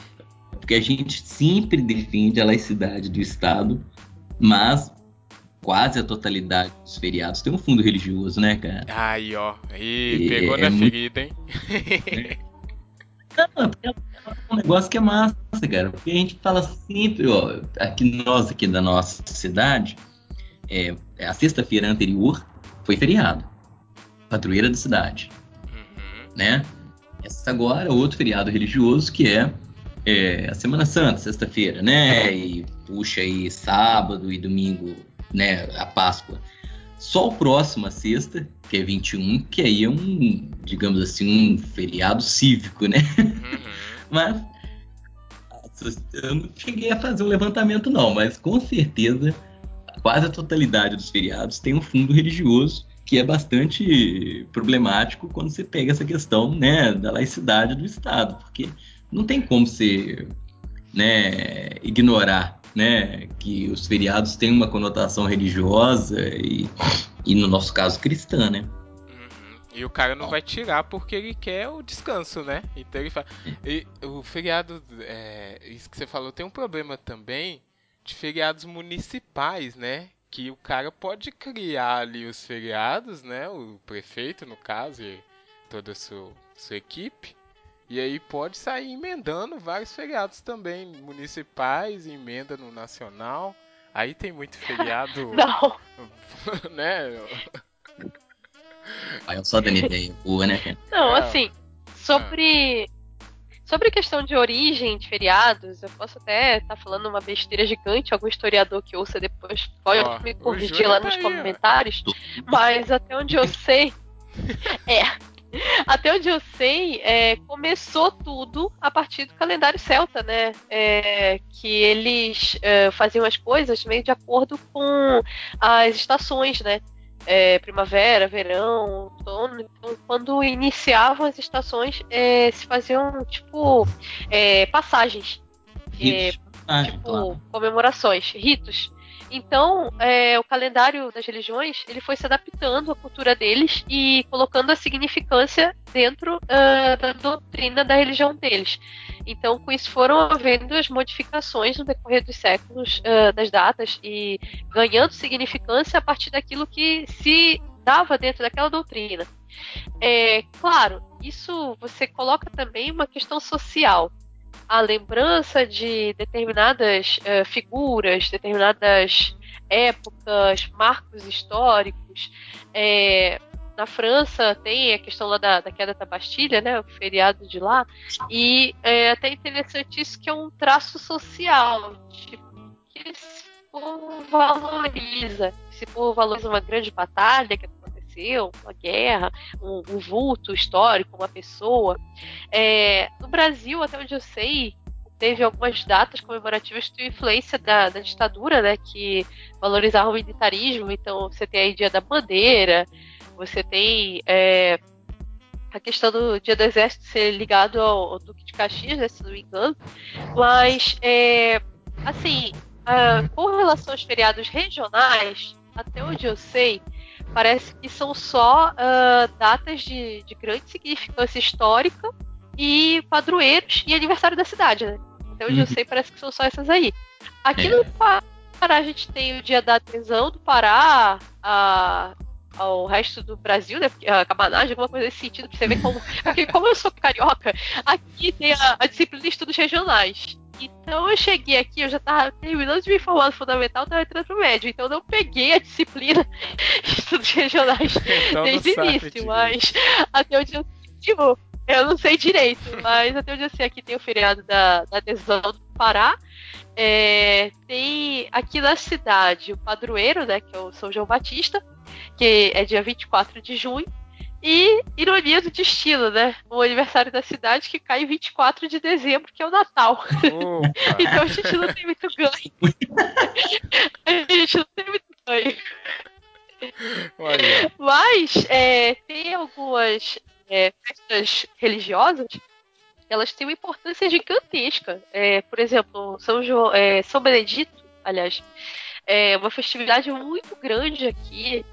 porque a gente sempre defende a laicidade do Estado, mas quase a totalidade dos feriados tem um fundo religioso, né, cara? Aí, ó. Aí, pegou é, na é ferida, hein? Não, é um negócio que é massa, cara. Porque a gente fala sempre, ó, aqui nós aqui da nossa cidade, é, a sexta-feira anterior foi feriado. Padroeira da cidade. Uhum. Né? Essa agora, outro feriado religioso que é, é a Semana Santa, sexta-feira, né? E puxa aí sábado e domingo né, a Páscoa. Só o próximo, a sexta, que é 21, que aí é um, digamos assim, um feriado cívico, né? Uhum. mas eu não cheguei a fazer um levantamento não, mas com certeza quase a totalidade dos feriados tem um fundo religioso que é bastante problemático quando você pega essa questão né, da laicidade do Estado, porque não tem como você né, ignorar né, que os feriados têm uma conotação religiosa e, e no nosso caso cristã, né? Uhum. E o cara não vai tirar porque ele quer o descanso, né? Então ele fala. E o feriado, é, isso que você falou, tem um problema também de feriados municipais, né? Que o cara pode criar ali os feriados, né? O prefeito, no caso, e toda a sua, sua equipe. E aí pode sair emendando vários feriados também, municipais, emenda no nacional. Aí tem muito feriado. Não. né? Aí eu só dando ideia boa, né? Não, é. assim, sobre. Sobre questão de origem de feriados, eu posso até estar tá falando uma besteira gigante, algum historiador que ouça depois pode Ó, me corrigir lá tá nos aí, comentários, ó. mas até onde eu sei. é, até onde eu sei, é, começou tudo a partir do calendário celta, né? É, que eles é, faziam as coisas meio de acordo com as estações, né? É, primavera, verão, outono. Então, quando iniciavam as estações, é, se faziam tipo é, passagens, ah, tipo claro. comemorações, ritos. Então, é, o calendário das religiões ele foi se adaptando à cultura deles e colocando a significância dentro uh, da doutrina da religião deles. Então, com isso foram havendo as modificações no decorrer dos séculos uh, das datas e ganhando significância a partir daquilo que se dava dentro daquela doutrina. É, claro, isso você coloca também uma questão social a lembrança de determinadas uh, figuras, determinadas épocas, marcos históricos. É, na França tem a questão lá da, da, queda da Bastilha, né, o feriado de lá, e é até interessante isso que é um traço social, tipo, que esse povo valoriza, esse povo valoriza uma grande batalha que aconteceu, uma guerra, um, um vulto histórico, uma pessoa. É, no Brasil, até onde eu sei, teve algumas datas comemorativas que influência da, da, ditadura, né, que valorizavam o militarismo. Então, você tem aí Dia da Bandeira, você tem é, a questão do Dia do Exército ser ligado ao, ao Duque de Caxias, né, se não me engano. Mas, é, assim, a, com relação aos feriados regionais, até onde eu sei, parece que são só uh, datas de, de grande significância histórica e padroeiros e aniversário da cidade, né? Até onde uhum. eu sei, parece que são só essas aí. Aqui é. no Pará, a gente tem o dia da adesão do Pará a, ao resto do Brasil, né? A cabanagem, alguma coisa nesse sentido, pra você ver como. Porque, como eu sou carioca, aqui tem a, a disciplina de estudos regionais. Então eu cheguei aqui, eu já estava terminando de me formar no fundamental, estava entrando pro médio. Então eu não peguei a disciplina de estudos regionais então desde o início, mas até onde eu, tipo, eu não sei direito, mas até onde eu sei aqui tem o feriado da, da adesão do Pará. É, tem aqui na cidade o padroeiro, né, que é o São João Batista, que é dia 24 de junho. E ironia do destino, né? O aniversário da cidade que cai em 24 de dezembro, que é o Natal. então a gente não tem muito ganho. a gente não tem muito Mas é, tem algumas é, festas religiosas elas têm uma importância gigantesca. É, por exemplo, São, João, é, São Benedito, aliás, é uma festividade muito grande aqui.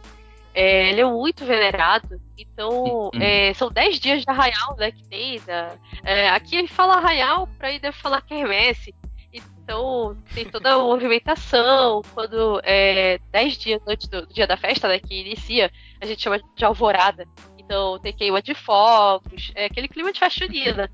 É, ele é muito venerado. Então, uhum. é, são 10 dias de arraial né, que tem. Da, é, aqui ele fala arraial, para aí deve falar quermesse. Então, tem toda a movimentação. Quando é 10 dias antes do, do, dia da festa, né, que inicia, a gente chama de alvorada. Então, tem queima de fogos, é aquele clima de festa junina.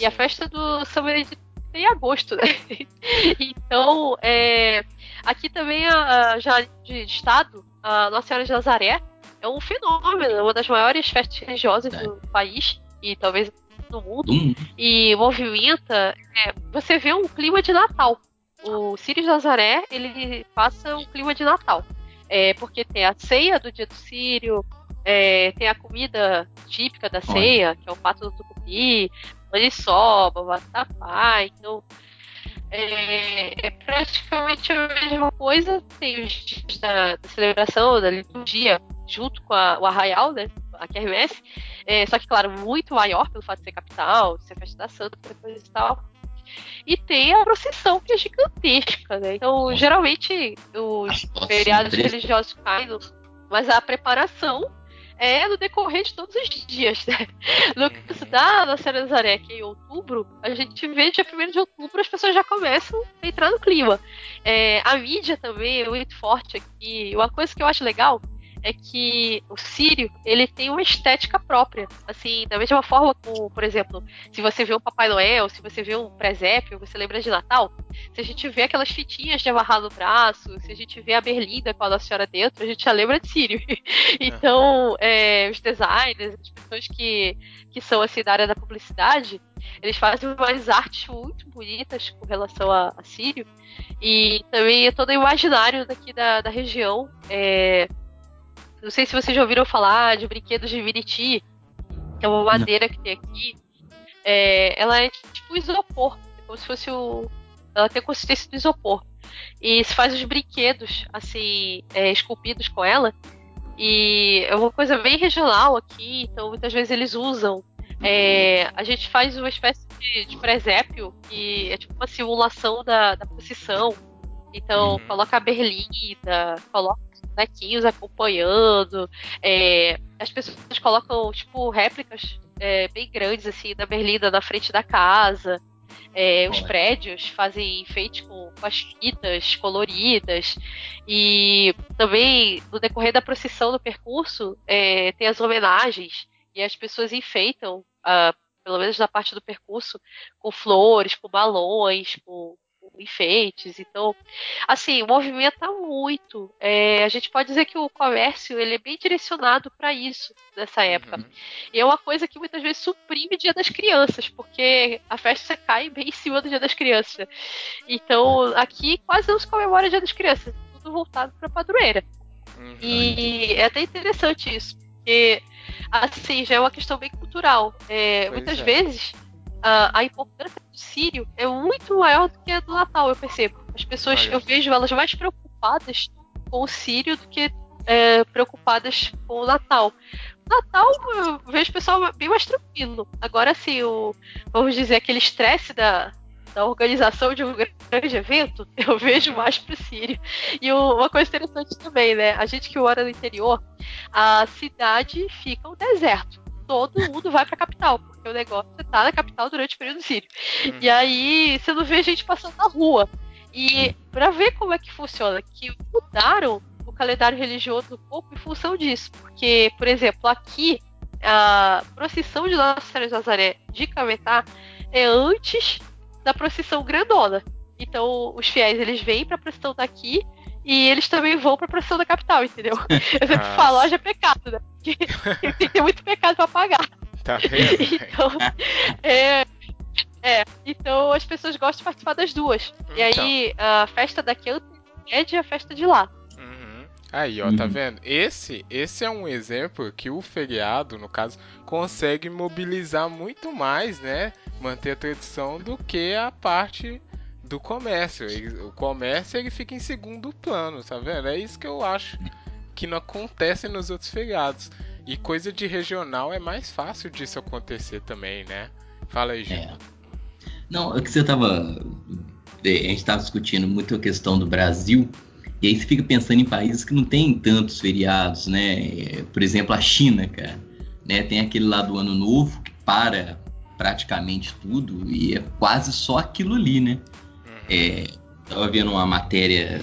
E a festa do São Benedito em agosto, né? então, é, aqui também, a, já de estado, a Nossa Senhora de Nazaré é um fenômeno, uma das maiores festas religiosas é. do país e talvez do mundo. Hum. E movimenta, é, você vê um clima de Natal. O Sírio de Nazaré, ele passa um clima de Natal. É, porque tem a ceia do dia do Sírio, é, tem a comida típica da ceia, Olha. que é o pato do tucupi, maniçoba, vatapá, então é, é, praticamente a mesma coisa. Tem os dias da, da celebração, da liturgia, junto com a, o arraial, né? A quermesse. É, só que, claro, muito maior pelo fato de ser capital, de ser festa da santa, depois e tal. E tem a procissão, que é gigantesca, né? Então, geralmente, os feriados religiosos caem, mas a preparação é no decorrer de todos os dias, né? No caso da Nossa Nazaré, que é em outubro, a gente vê dia 1 de outubro as pessoas já começam a entrar no clima. É, a mídia também é muito forte aqui. Uma coisa que eu acho legal é que o Sírio, ele tem uma estética própria. Assim, da mesma forma como, por exemplo, se você vê um Papai Noel, se você vê um presépio, você lembra de Natal? Se a gente vê aquelas fitinhas de amarrar no braço, se a gente vê a berlinda com a Nossa Senhora dentro, a gente já lembra de Sírio. então, é, os designers, as pessoas que, que são assim da área da publicidade, eles fazem umas artes muito bonitas com relação a, a Sírio. E também é todo o imaginário daqui da, da região. É, não sei se vocês já ouviram falar de brinquedos de Viriti, que é uma madeira que tem aqui. É, ela é tipo isopor, é como se fosse o. Ela tem a consistência do isopor. E se faz os brinquedos, assim, é, esculpidos com ela. E é uma coisa bem regional aqui, então muitas vezes eles usam. É, a gente faz uma espécie de, de presépio, que é tipo uma simulação da, da procissão. Então, uhum. coloca a berlinda, coloca bonequinhos acompanhando. É, as pessoas colocam, tipo, réplicas é, bem grandes, assim, da Berlinda na frente da casa. É, os prédios fazem enfeite com, com, as fitas coloridas e também no decorrer da procissão do percurso é, tem as homenagens e as pessoas enfeitam, uh, pelo menos na parte do percurso, com flores, com balões, com enfeites. Então, assim, movimenta muito. É, a gente pode dizer que o comércio ele é bem direcionado para isso nessa época. Uhum. E é uma coisa que muitas vezes suprime o Dia das Crianças, porque a festa cai bem em cima do Dia das Crianças. Então, aqui quase não se comemora o Dia das Crianças, tudo voltado para a padroeira. Uhum. E é até interessante isso, porque assim já é uma questão bem cultural. É, muitas é. vezes a, a importância do Sírio é muito maior do que a do Natal, eu percebo. As pessoas, eu vejo elas mais preocupadas com o Sírio do que é, preocupadas com o Natal. Natal, eu vejo o pessoal bem mais tranquilo. Agora, assim, o, vamos dizer, aquele estresse da, da organização de um grande evento, eu vejo mais pro Sírio. E uma coisa interessante também, né? A gente que mora no interior, a cidade fica um deserto todo mundo vai pra capital, porque o negócio é tá na capital durante o período sírio. Uhum. E aí você não vê gente passando na rua. E para ver como é que funciona, que mudaram o calendário religioso um pouco em função disso. Porque, por exemplo, aqui a procissão de Nossa Senhora de Nazaré de Cametá é antes da procissão grandona. Então, os fiéis eles vêm para a procissão daqui e eles também vão pra procissão da capital, entendeu? Eu sempre ah. falo, hoje é pecado, né? Porque tem que ter muito pecado pra pagar. Tá vendo? então, é, é, então as pessoas gostam de participar das duas. Então. E aí, a festa daqui é a festa de lá. Uhum. Aí, ó, tá uhum. tá vendo? Esse, esse é um exemplo que o feriado, no caso, consegue mobilizar muito mais, né? Manter a tradição do que a parte do comércio. o comércio ele fica em segundo plano, tá vendo? É isso que eu acho que não acontece nos outros feriados. E coisa de regional é mais fácil disso acontecer também, né? Fala aí, Gil. É. Não, é que você tava. É, a gente tava discutindo muito a questão do Brasil. E aí você fica pensando em países que não tem tantos feriados, né? Por exemplo, a China, cara. Né? Tem aquele lá do Ano Novo que para praticamente tudo e é quase só aquilo ali, né? Uhum. É, vendo uma matéria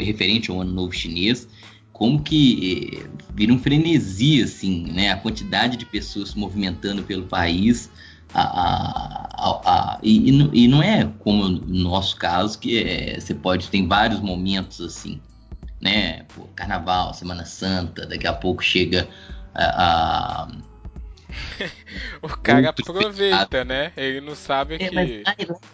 referente ao Ano Novo Chinês, como que eh, vira um frenesi, assim, né? A quantidade de pessoas se movimentando pelo país, a, a, a, e, e, não é como no nosso caso, que é, você pode ter vários momentos assim, né? Pô, Carnaval, Semana Santa, daqui a pouco chega a. o cara aproveita, né? Ele não sabe é, que. Mas, é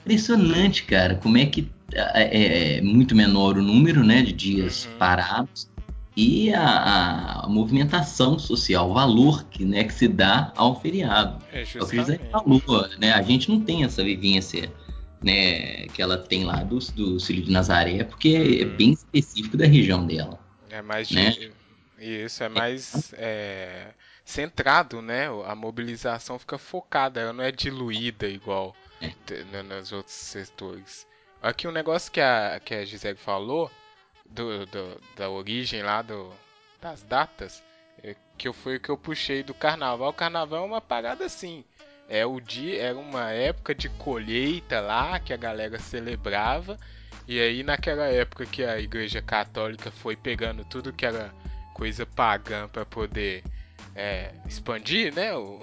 impressionante, cara, como é que é, é, muito menor o número né, de dias uhum. parados e a, a, movimentação social, o valor que, né, que se dá ao feriado. É, é o que José falou, né? A gente não tem essa vivência né, que ela tem lá do, do Cílio de Nazaré, porque é, é uhum. bem específico da região dela. É mais né? de, isso, é mais é, centrado, né? A mobilização fica focada, ela não é diluída igual é. nos outros setores. Aqui um negócio que a, que a Gisele falou do, do, da origem lá do, das datas, é, que foi o que eu puxei do carnaval. O carnaval é uma parada assim. É o dia, era uma época de colheita lá que a galera celebrava. E aí naquela época que a Igreja Católica foi pegando tudo que era coisa pagã para poder é, expandir, né, o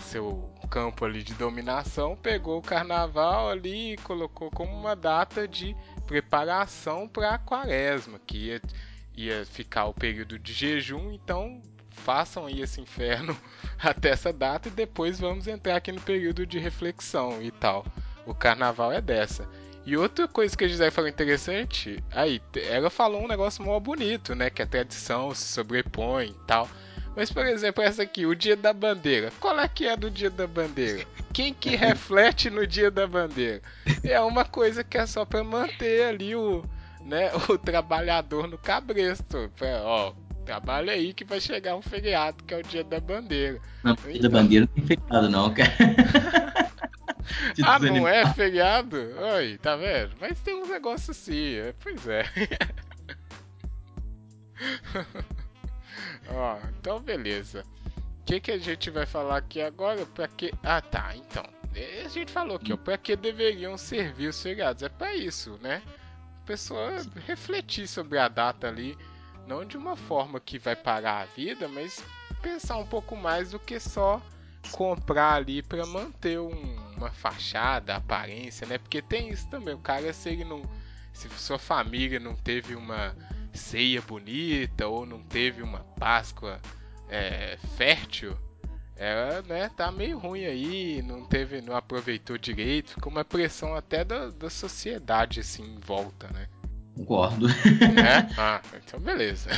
seu campo ali de dominação, pegou o carnaval ali e colocou como uma data de preparação para a quaresma, que ia, ia ficar o período de jejum, então façam aí esse inferno até essa data e depois vamos entrar aqui no período de reflexão e tal. O carnaval é dessa. E outra coisa que a Gisele falou interessante, aí, ela falou um negócio mó bonito, né? Que a tradição se sobrepõe e tal. Mas, por exemplo, essa aqui, o dia da bandeira. Qual é que é do dia da bandeira? Quem que reflete no dia da bandeira? É uma coisa que é só para manter ali o, né, o trabalhador no cabresto. Pra, ó, trabalha aí que vai chegar um feriado, que é o dia da bandeira. Não, o dia então... da bandeira não tem feriado não, cara. ah, não é feriado? Oi, tá vendo? Mas tem uns negócios assim, é, pois é. Ó, então beleza. O que, que a gente vai falar aqui agora? Pra que. Ah, tá, então. A gente falou aqui, ó, pra que deveriam servir os feriados? É para isso, né? A pessoa refletir sobre a data ali, não de uma forma que vai parar a vida, mas pensar um pouco mais do que só comprar ali para manter um, uma fachada, aparência, né? Porque tem isso também. O cara, se ele não. Se sua família não teve uma ceia bonita ou não teve uma Páscoa é, fértil, ela né, tá meio ruim aí, não teve, não aproveitou direito, ficou uma pressão até da, da sociedade assim em volta, né? Concordo. É? Ah, então beleza.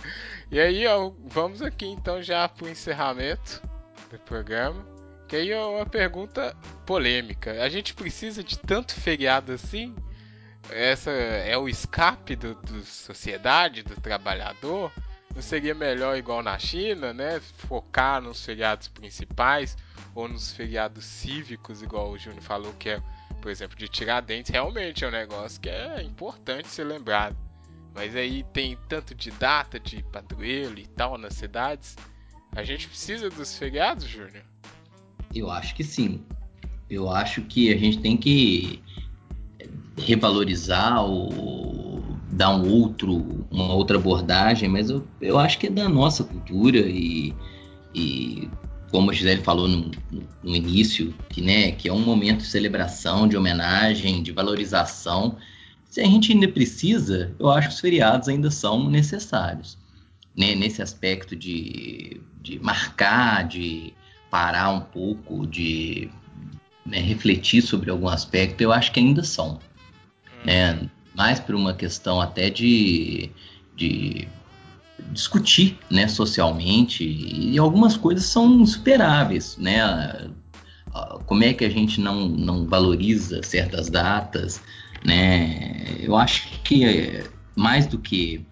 e aí, ó, vamos aqui então já pro encerramento do programa. Que aí é uma pergunta polêmica. A gente precisa de tanto feriado assim? Essa é o escape do, sociedade, do trabalhador. Não seria melhor igual na China, né? Focar nos feriados principais ou nos feriados cívicos, igual o Júnior falou, que é, por exemplo, de Tiradentes, realmente é um negócio que é importante ser lembrado. Mas aí tem tanto de data, de padroeiro e tal nas cidades. A gente precisa dos feriados, Júnior? Eu acho que sim. Eu acho que a gente tem que revalorizar ou dar um outro, uma outra abordagem, mas eu, eu acho que é da nossa cultura e, e como a Gisele falou no, no, início, que, né, que é um momento de celebração, de homenagem, de valorização. Se a gente ainda precisa, eu acho que os feriados ainda são necessários. Né, nesse aspecto de, de marcar, de parar um pouco, de né, refletir sobre algum aspecto, eu acho que ainda são né? mais por uma questão até de, de discutir né, socialmente, e algumas coisas são insuperáveis, né? como é que a gente não, não valoriza certas datas, né? Eu acho que é, mais do que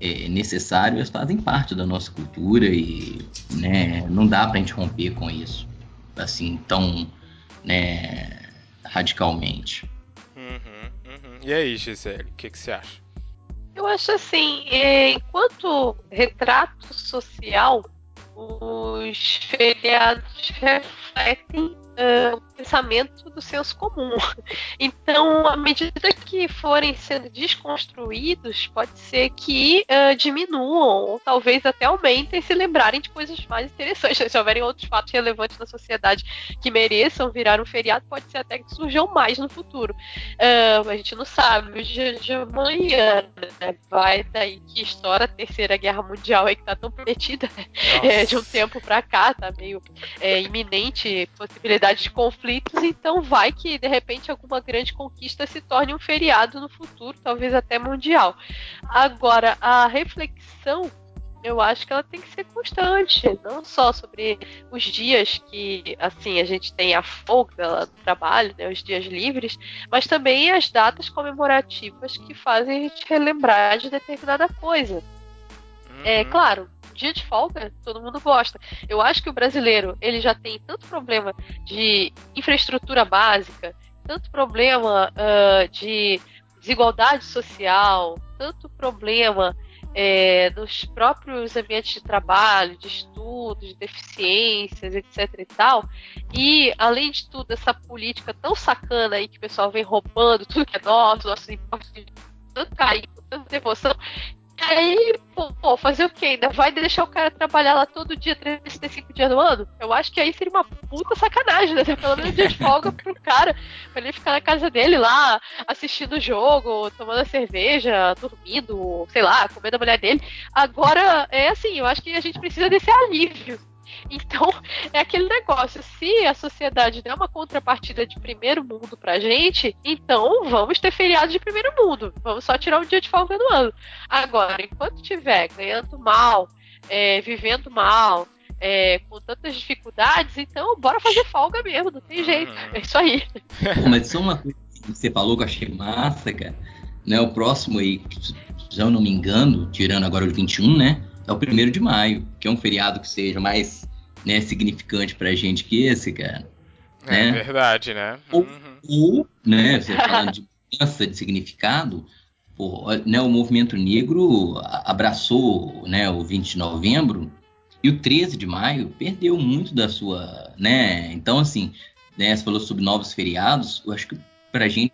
é, necessário, elas fazem parte da nossa cultura e né, não dá para a gente romper com isso assim tão né, radicalmente. E aí, Gisele, o que, que você acha? Eu acho assim, é, enquanto retrato social, os feriados refletem uh, o pensamento do senso comum. Então, à medida que forem sendo desconstruídos, pode ser que uh, diminuam ou talvez até aumentem se lembrarem de coisas mais interessantes. Se houverem outros fatos relevantes na sociedade que mereçam virar um feriado, pode ser até que surjam mais no futuro. Uh, a gente não sabe. O dia de amanhã né? vai daí que estoura a Terceira Guerra Mundial aí que tá tão prometida né? é, de um tempo para cá, tá meio é, iminente possibilidade possibilidade de conflitos, então vai que de repente alguma grande conquista se torne um feriado no futuro, talvez até mundial. Agora, a reflexão eu acho que ela tem que ser constante, não só sobre os dias que assim a gente tem a folga do trabalho, né, os dias livres, mas também as datas comemorativas que fazem a gente relembrar de determinada coisa. É uhum. claro, dia de folga, todo mundo gosta. Eu acho que o brasileiro, ele já tem tanto problema de infraestrutura básica, tanto problema uh, de desigualdade social, tanto problema é, nos próprios ambientes de trabalho, de estudo, de deficiências, etc e tal. E, além de tudo, essa política tão sacana aí que o pessoal vem roubando tudo que é nosso, nossos impostos, tanto carinho, tanta devoção, aí, pô, fazer o quê? Ainda vai deixar o cara trabalhar lá todo dia, 365 dias do ano? Eu acho que aí seria uma puta sacanagem, né? Pelo menos um dia de folga pro cara, pra ele ficar na casa dele lá, assistindo o jogo, tomando cerveja, dormindo, sei lá, comendo a mulher dele. Agora, é assim, eu acho que a gente precisa desse alívio então, é aquele negócio. Se a sociedade der uma contrapartida de primeiro mundo pra gente, então vamos ter feriado de primeiro mundo. Vamos só tirar um dia de folga no ano. Agora, enquanto tiver ganhando mal, é, vivendo mal, é, com tantas dificuldades, então bora fazer folga mesmo, não tem jeito. É isso aí. Mas só uma coisa que você falou que eu achei massa, cara. Né, o próximo aí, se eu não me engano, tirando agora o 21, né? É o primeiro de maio, que é um feriado que seja mais né, significante pra gente que esse, cara. É né? verdade, né? Ou, uhum. ou né, você falando de mudança de significado, pô, né, o movimento negro abraçou né, o 20 de novembro e o 13 de maio perdeu muito da sua. né? Então, assim, né, você falou sobre novos feriados, eu acho que pra gente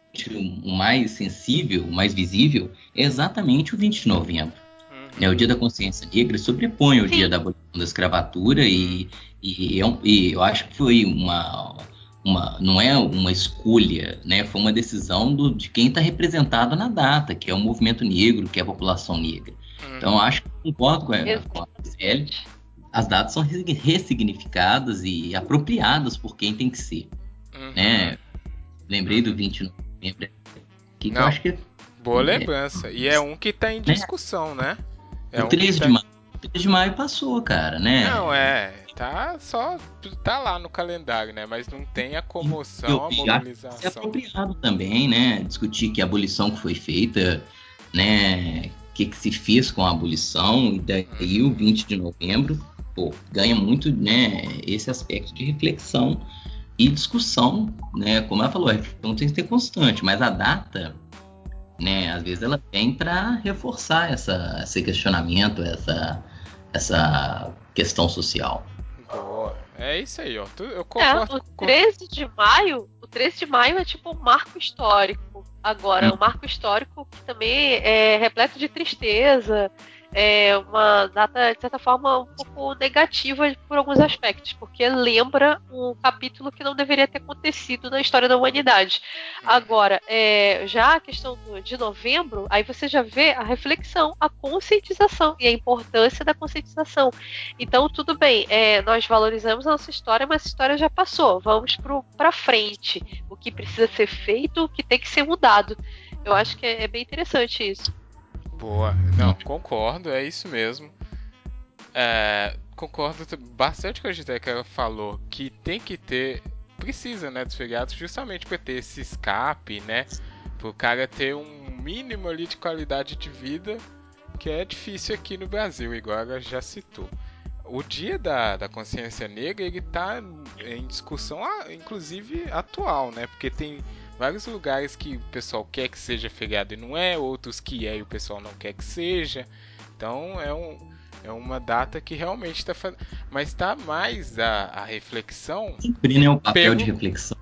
o mais sensível, o mais visível, é exatamente o 20 de novembro. É, o Dia da Consciência Negra sobrepõe o Sim. Dia da Abolição da Escravatura e, e, é e, eu acho que foi uma, uma, não é uma escolha, né? Foi uma decisão do, de quem está representado na data, que é o movimento negro, que é a população negra. Uhum. Então acho que concordo com a, com a Gisele, as datas são ressignificadas e apropriadas por quem tem que ser, uhum. né? Lembrei do 20 de novembro, que, que eu acho que Boa é. lembrança. E é um que está em né? discussão, né? É o um 13 tá... de maio. 13 de maio passou, cara, né? Não, é. Tá só. Tá lá no calendário, né? Mas não tem a comoção, a mobilização. É apropriado também, né? Discutir que a abolição que foi feita, né? O que, que se fez com a abolição, e daí o 20 de novembro, pô, ganha muito, né? Esse aspecto de reflexão e discussão, né? Como ela falou, a reflexão tem que ser constante, mas a data né? Às vezes ela vem para reforçar essa, esse questionamento, essa, essa questão social. Boa. É isso aí, ó. Eu concordo. É, o 13 de maio, o 13 de maio é tipo um marco histórico. Agora, hum. um marco histórico que também é repleto de tristeza, é uma data, de certa forma, um pouco negativa por alguns aspectos, porque lembra um capítulo que não deveria ter acontecido na história da humanidade. Agora, é, já a questão do, de novembro, aí você já vê a reflexão, a conscientização e a importância da conscientização. Então, tudo bem, é, nós valorizamos a nossa história, mas a história já passou, vamos para frente. O que precisa ser feito, o que tem que ser mudado. Eu acho que é, é bem interessante isso. Boa. Não, concordo, é isso mesmo. É, concordo bastante com a gente que ela falou que tem que ter precisa, né, dos feriados justamente para ter esse escape, né, para o cara ter um mínimo ali de qualidade de vida que é difícil aqui no Brasil, igual ela já citou. O dia da, da consciência negra ele está em discussão, inclusive atual, né? Porque tem vários lugares que o pessoal quer que seja feriado e não é, outros que é e o pessoal não quer que seja. Então é, um, é uma data que realmente está fazendo. Mas está mais a, a reflexão. Sempre né, um papel pelo... de reflexão.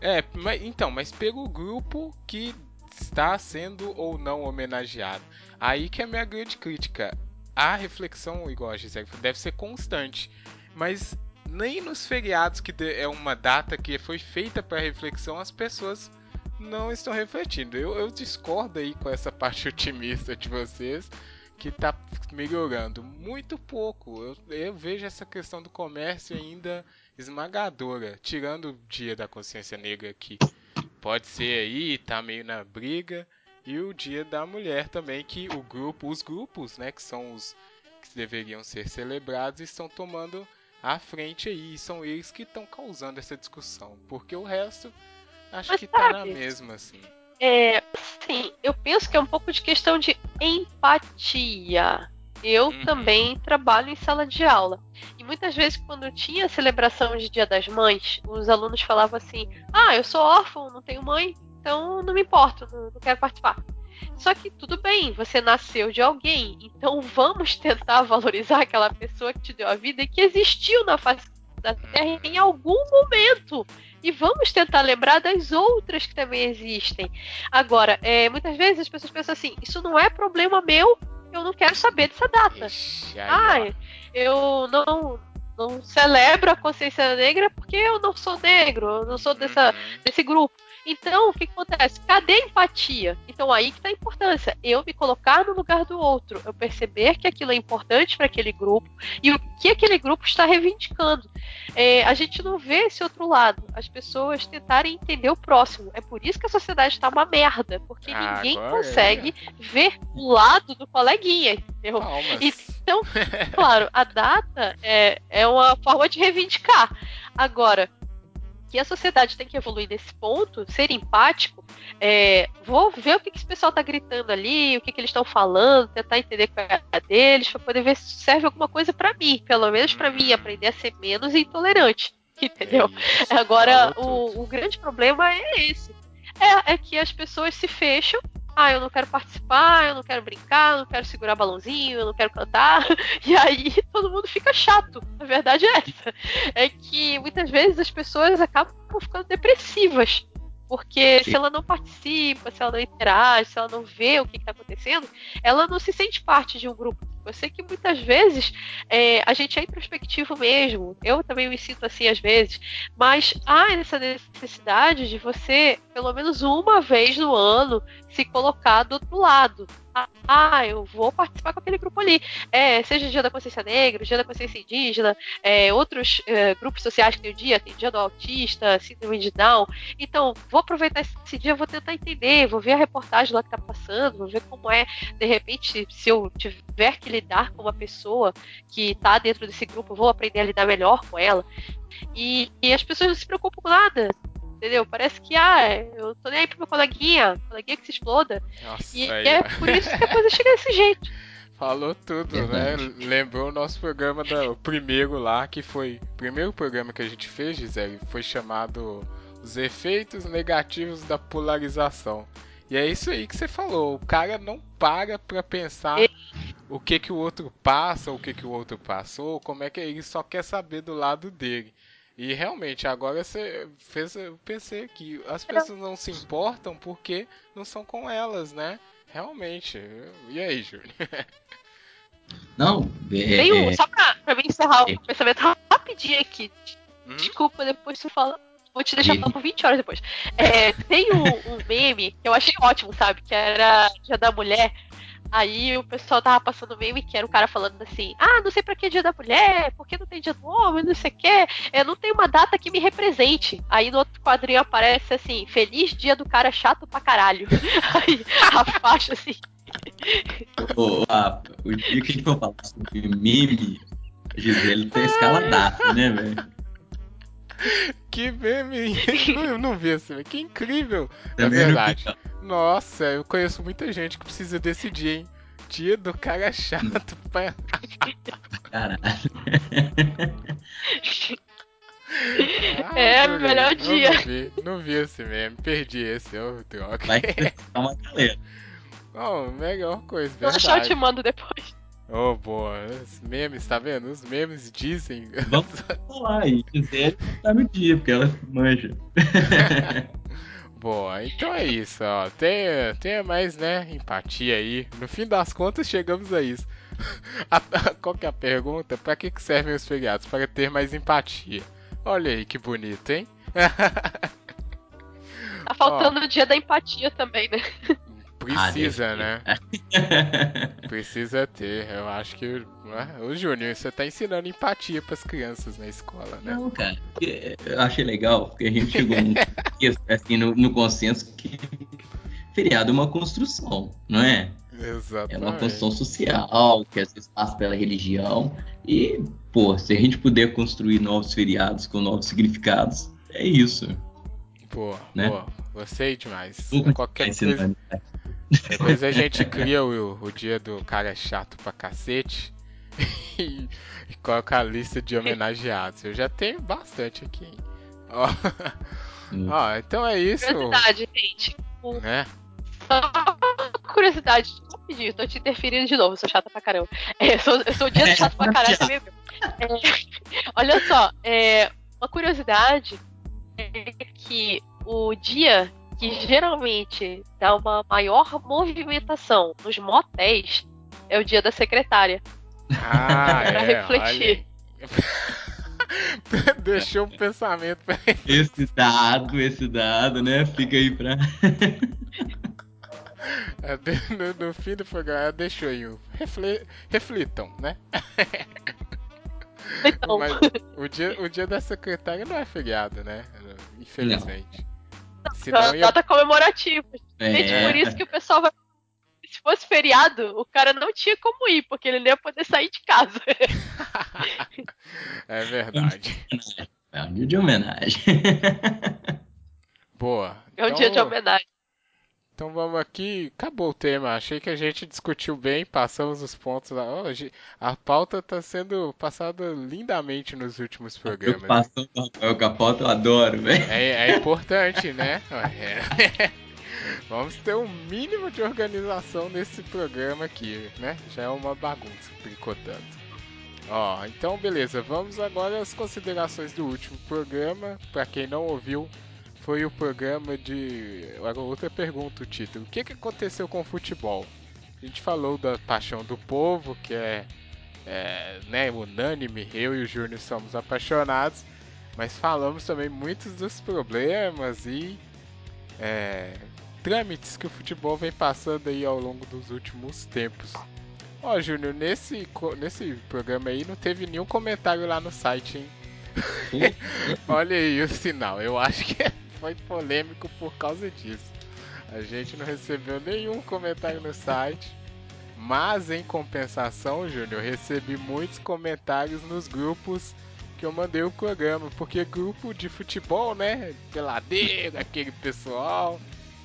É, mas, então, mas pelo grupo que está sendo ou não homenageado. Aí que é a minha grande crítica. A reflexão, igual a Gisele, deve ser constante. Mas nem nos feriados, que é uma data que foi feita para reflexão, as pessoas não estão refletindo. Eu, eu discordo aí com essa parte otimista de vocês que está melhorando muito pouco. Eu, eu, vejo essa questão do comércio ainda esmagadora, tirando o Dia da Consciência Negra que pode ser aí, tá meio na briga, e o Dia da Mulher também que o grupo, os grupos, né, que são os que deveriam ser celebrados, estão tomando a frente aí, são eles que estão causando essa discussão, porque o resto acho Mas que tá na mesma assim. É, sim, eu penso que é um pouco de questão de empatia. Eu uhum. também trabalho em sala de aula. E muitas vezes, quando tinha celebração de Dia das Mães, os alunos falavam assim: Ah, eu sou órfão, não tenho mãe, então não me importo, não, não quero participar. Só que tudo bem, você nasceu de alguém, então vamos tentar valorizar aquela pessoa que te deu a vida e que existiu na face da Terra em algum momento. E vamos tentar lembrar das outras que também existem. Agora, é, muitas vezes as pessoas pensam assim: isso não é problema meu, eu não quero saber dessa data. Ixi, ah, eu não, não celebro a consciência negra porque eu não sou negro, eu não sou dessa, uhum. desse grupo. Então, o que, acontece? Cadê a empatia? Então, aí que está a importância. Eu me colocar no lugar do outro, eu perceber que aquilo é importante para aquele grupo e o que aquele grupo está reivindicando. É, a gente não vê esse outro lado. As pessoas tentarem entender o próximo. É por isso que a sociedade está uma merda, porque ah, ninguém consegue é. ver o lado do coleguinha. Entendeu? Então, claro, a data é, é uma forma de reivindicar. Agora, que a sociedade tem que evoluir nesse ponto, ser empático, é, vou ver o que, que esse pessoal está gritando ali, o que, que eles estão falando, tentar entender qual é a deles, para poder ver se serve alguma coisa para mim, pelo menos para mim, aprender a ser menos intolerante, entendeu? É Agora, o, o, grande problema é esse. É, é que as pessoas se fecham ah, eu não quero participar, eu não quero brincar, eu não quero segurar balãozinho, eu não quero cantar. E aí todo mundo fica chato. A verdade é essa. É que muitas vezes as pessoas acabam ficando depressivas. Porque Sim. se ela não participa, se ela não interage, se ela não vê o que está acontecendo, ela não se sente parte de um grupo. Eu sei que muitas vezes é, a gente é introspectivo mesmo. Eu também me sinto assim às vezes. Mas há essa necessidade de você, pelo menos uma vez no ano, se colocar do outro lado. Ah, eu vou participar com aquele grupo ali. É, seja dia da consciência negra, dia da consciência indígena, é, outros é, grupos sociais que tem o dia, tem dia do autista, síndrome de Down. Então, vou aproveitar esse dia, vou tentar entender, vou ver a reportagem lá que tá passando, vou ver como é, de repente, se eu tiver que lidar com uma pessoa que tá dentro desse grupo, vou aprender a lidar melhor com ela. E, e as pessoas não se preocupam com nada. Entendeu? Parece que, ah, eu tô nem aí pro meu coleguinha, coleguinha que se exploda. Nossa, e aí, é por isso que a coisa chega desse jeito. Falou tudo, né? Lembrou o nosso programa, da, o primeiro lá, que foi. O primeiro programa que a gente fez, Gisele, foi chamado Os Efeitos Negativos da Polarização. E é isso aí que você falou. O cara não para pra pensar e... o que que o outro passa, o que que o outro passou, como é que ele só quer saber do lado dele. E realmente, agora você fez eu pensei que as pessoas não se importam porque não são com elas, né? Realmente. E aí, Júlio? Não, é, Tem um, é... só pra, pra mim encerrar o é... pensamento rapidinho aqui. Hum? Desculpa, depois você fala. Vou te deixar falar por 20 horas depois. É, tem um, um, meme que eu achei ótimo, sabe? Que era Dia da Mulher. Aí o pessoal tava passando meme que era o cara falando assim: Ah, não sei pra que dia da mulher, por que não tem dia do homem, não sei o que, eu não tenho uma data que me represente. Aí no outro quadrinho aparece assim: Feliz dia do cara chato pra caralho. Aí a faixa assim. o, a, o dia que a gente for falar sobre meme, Gisele tem escala data, né, velho? que meme! Eu não vi esse meme. Que incrível! É Também não verdade. Nossa, eu conheço muita gente que precisa desse dia, hein? Dia do cara chato pra. Caralho. Ah, É, melhor eu dia. Não vi, não vi esse meme, perdi esse, ô droga. Vai que uma galera. Oh, melhor coisa, Se eu achar, eu te verdade. mando depois. Oh, boa. Os memes, tá vendo? Os memes dizem. Vamos falar e dizer tá no dia, porque ela manja. Boa, então é isso, ó. Tenha, tenha mais, né, empatia aí. No fim das contas, chegamos a isso. A- qual que é a pergunta? Pra que, que servem os feriados? Para ter mais empatia. Olha aí que bonito, hein? Tá faltando o dia da empatia também, né? Precisa, Ah, né? Precisa ter. Eu acho que. né? Ô, Júnior, você tá ensinando empatia pras crianças na escola, né? Não, cara, eu achei legal, porque a gente chegou num assim, no, no consenso que feriado é uma construção, não é? É Exatamente. uma construção social, que às vezes passa pela religião. E, pô, se a gente puder construir novos feriados com novos significados, é isso. Boa, né? boa. Gostei demais. Qualquer coisa. Depois a gente cria o, o dia do cara chato pra cacete e, e coloca a lista de homenageados. Eu já tenho bastante aqui, hein? Ó, Hum. ó, então é isso. Curiosidade, gente. O- Né? Só curiosidade, rapidinho, tô te interferindo de novo, sou chata pra caramba. É, eu, sou, eu sou o dia do chato pra caralho também. É, olha só, é, uma curiosidade é que o dia que geralmente dá uma maior movimentação nos motéis é o dia da secretária. Ah, Pra é, refletir. Deixou um pensamento pra Esse dado, esse dado, né? Fica aí pra. É, no, no fim do programa, deixou aí o refle- reflitam, né? Então, Mas o dia, o dia da secretária não é feriado, né? Infelizmente. Senão ia... data comemorativa. Gente, É, por isso que o pessoal vai. Se fosse feriado, o cara não tinha como ir, porque ele não ia poder sair de casa. é verdade. é um dia de homenagem. Boa. É um Então- dia de homenagem. Então vamos aqui. Acabou o tema. Achei que a gente discutiu bem, passamos os pontos lá. A pauta está sendo passada lindamente nos últimos programas. Preocupação do Rafael Capota, eu adoro, velho. É, é importante, né? É. Vamos ter um mínimo de organização nesse programa aqui, né? Já é uma bagunça, tricotando. Ó, então beleza, vamos agora às considerações do último programa. Pra quem não ouviu, foi o programa de. Agora outra pergunta, o título. O que, que aconteceu com o futebol? A gente falou da paixão do povo, que é, é né, unânime, eu e o Júnior somos apaixonados, mas falamos também muitos dos problemas e é, trâmites que o futebol vem passando aí ao longo dos últimos tempos. Ó, Júnior, nesse, nesse programa aí não teve nenhum comentário lá no site, hein? Olha aí o sinal. Eu acho que foi polêmico por causa disso. A gente não recebeu nenhum comentário no site. Mas em compensação, Júnior, recebi muitos comentários nos grupos que eu mandei o programa. Porque grupo de futebol, né? Peladeiro, aquele pessoal.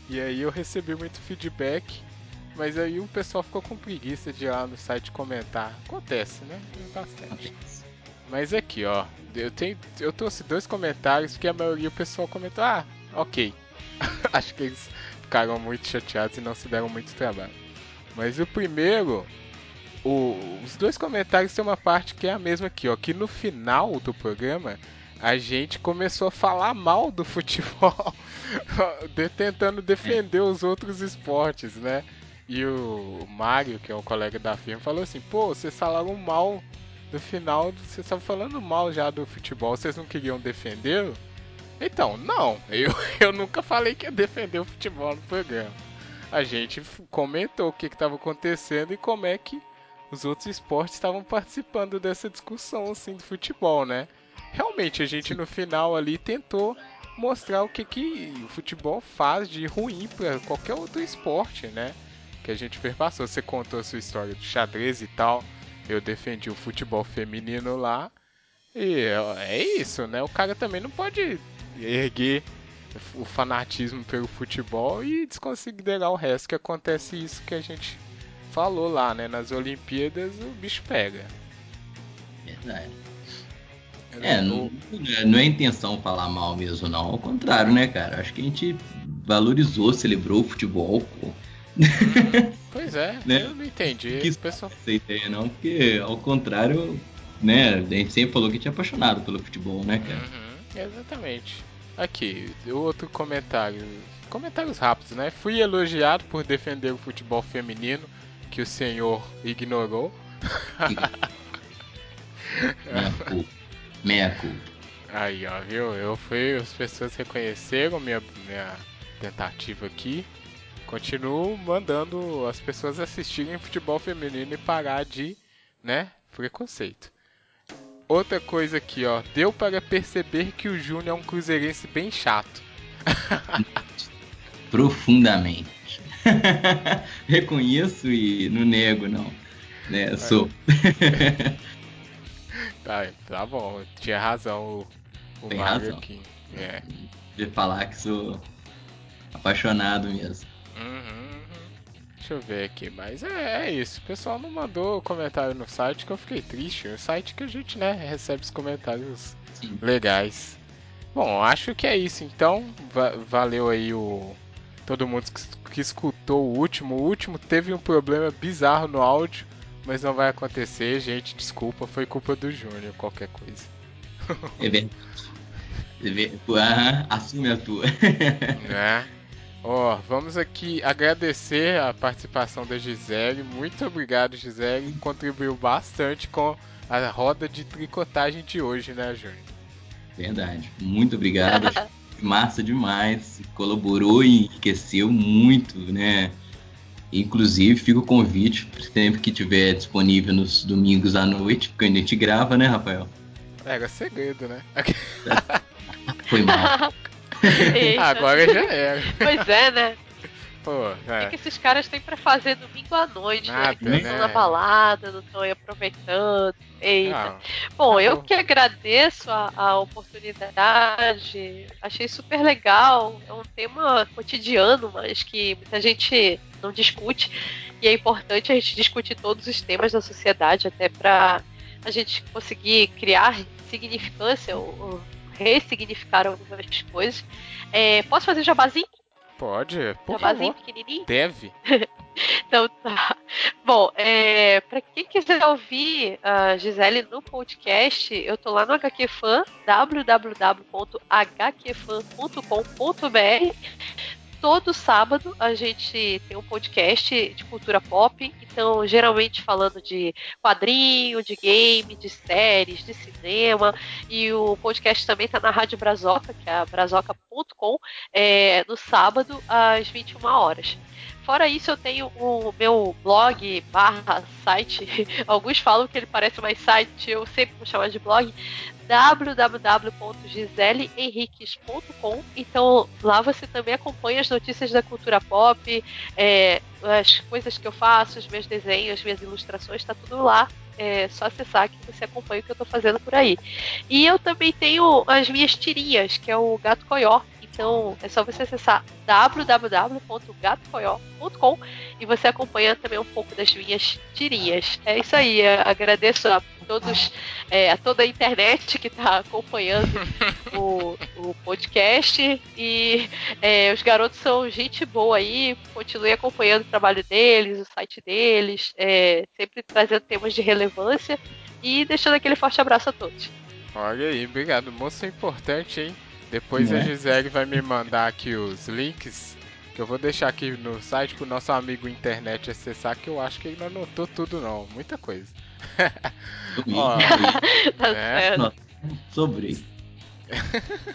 E aí eu recebi muito feedback. Mas aí o pessoal ficou com preguiça de ir lá no site comentar. Acontece, né? Bastante. Mas aqui, ó, eu tenho, eu trouxe dois comentários que a maioria o pessoal comentou, ah, ok. Acho que eles ficaram muito chateados e não se deram muito trabalho. Mas o primeiro, o- os dois comentários tem uma parte que é a mesma aqui, ó, que no final do programa a gente começou a falar mal do futebol, de- tentando defender os outros esportes, né? E o Mário, que é um colega da firma, falou assim: pô, vocês falaram mal no final, vocês estavam falando mal já do futebol, vocês não queriam defender? Então, não, eu, eu nunca falei que ia defender o futebol no programa. A gente comentou o que estava acontecendo e como é que os outros esportes estavam participando dessa discussão assim do futebol, né? Realmente a gente no final ali tentou mostrar o que, que o futebol faz de ruim para qualquer outro esporte, né? Que a gente perpassou. Você contou a sua história do xadrez e tal. Eu defendi o futebol feminino lá. E é isso, né? O cara também não pode erguer o fanatismo pelo futebol e desconsiderar o resto que acontece isso que a gente falou lá, né? Nas Olimpíadas o bicho pega. Verdade. É, não, não é intenção falar mal mesmo, não. Ao contrário, né, cara? Acho que a gente valorizou, celebrou o futebol, pô. Hum, pois é, né? eu não entendi. Que pessoal... essa ideia, não, porque ao contrário, né? A gente sempre falou que tinha apaixonado pelo futebol, né, cara? Uhum, exatamente. Aqui, outro comentário. Comentários rápidos, né? Fui elogiado por defender o futebol feminino, que o senhor ignorou. Meia culpa. Meia culpa. Aí, ó, viu? Eu fui, as pessoas reconheceram minha, minha tentativa aqui. Continuo mandando as pessoas assistirem futebol feminino e parar de, né, preconceito. Outra coisa aqui, ó. Deu para perceber que o Júnior é um cruzeirense bem chato. Profundamente. Reconheço e não nego, não. Né, sou. tá, tá bom. Tinha razão o, o Tem Mario razão. aqui. É. De falar que sou apaixonado mesmo. Uhum, uhum. Deixa eu ver aqui, mas é, é, isso. O pessoal não mandou comentário no site que eu fiquei triste. O site que a gente, né, recebe os comentários Sim. legais. Bom, acho que é isso. Então, va valeu aí o todo mundo que, que escutou o último. O último teve um problema bizarro no áudio, mas não vai acontecer, gente. Desculpa, foi culpa do Júnior, qualquer coisa. É verdade. É Aham, assume a tua. né? Ó, vamos aqui agradecer a participação da Gisele. Muito obrigado, Gisele. Contribuiu bastante com a roda de tricotagem de hoje, né, Júnior? Verdade. Muito obrigado. Massa demais. Colaborou e enriqueceu muito, né? Inclusive, fica o convite sempre que tiver disponível nos domingos à noite, porque a gente grava, né, Rafael? Era segredo, né? Foi mal. Eita. Agora já era. Pois é, né? Pô, O que, é. esses caras têm pra fazer domingo à noite, Nada, né? Que não estão né? na balada, não estão aí aproveitando. Eita. Não, Bom, eu acabou. que agradeço a, a oportunidade, achei super legal. É um tema cotidiano, mas que muita gente não discute. E é importante a gente discutir todos os temas da sociedade, até para a gente conseguir criar significância ou, ou ressignificar algumas coisas. É, posso fazer jabazinho? Pode, por jabazinho favor. pequenininho? Deve. Então tá. Bom, é, para quem quiser ouvir a Gisele no podcast, eu tô lá no HQ Fan, www.hqfan.com.br. Todo sábado a gente tem um podcast de cultura pop, então geralmente falando de quadrinho, de game, de séries, de cinema. E o podcast também tá na Rádio Brazoca, que é a brazoca.com, é, no sábado às 21 horas. Fora isso, eu tenho o meu blog barra site. Alguns falam que ele parece mais site, eu sempre vou chamar de blog www.giselehenriques.com Então lá você também acompanha as notícias da cultura pop, é, as coisas que eu faço, os meus desenhos, as minhas ilustrações, está tudo lá. É só acessar que você acompanha o que eu estou fazendo por aí. E eu também tenho as minhas tirinhas, que é o Gato Coió. Então é só você acessar www.gatocoió.com e você acompanha também um pouco das minhas tirinhas. É isso aí, agradeço a todos, é, a toda a internet que está acompanhando o, o podcast e é, os garotos são gente boa aí, continue acompanhando o trabalho deles, o site deles, é, sempre trazendo temas de relevância e deixando aquele forte abraço a todos. Olha aí, obrigado. Moça importante, hein? Depois a Né? Gisele vai me mandar aqui os links que eu vou deixar aqui no site pro nosso amigo internet acessar, que eu acho que ele não anotou tudo não, muita coisa. Ó, Tá É. certo. Sobre.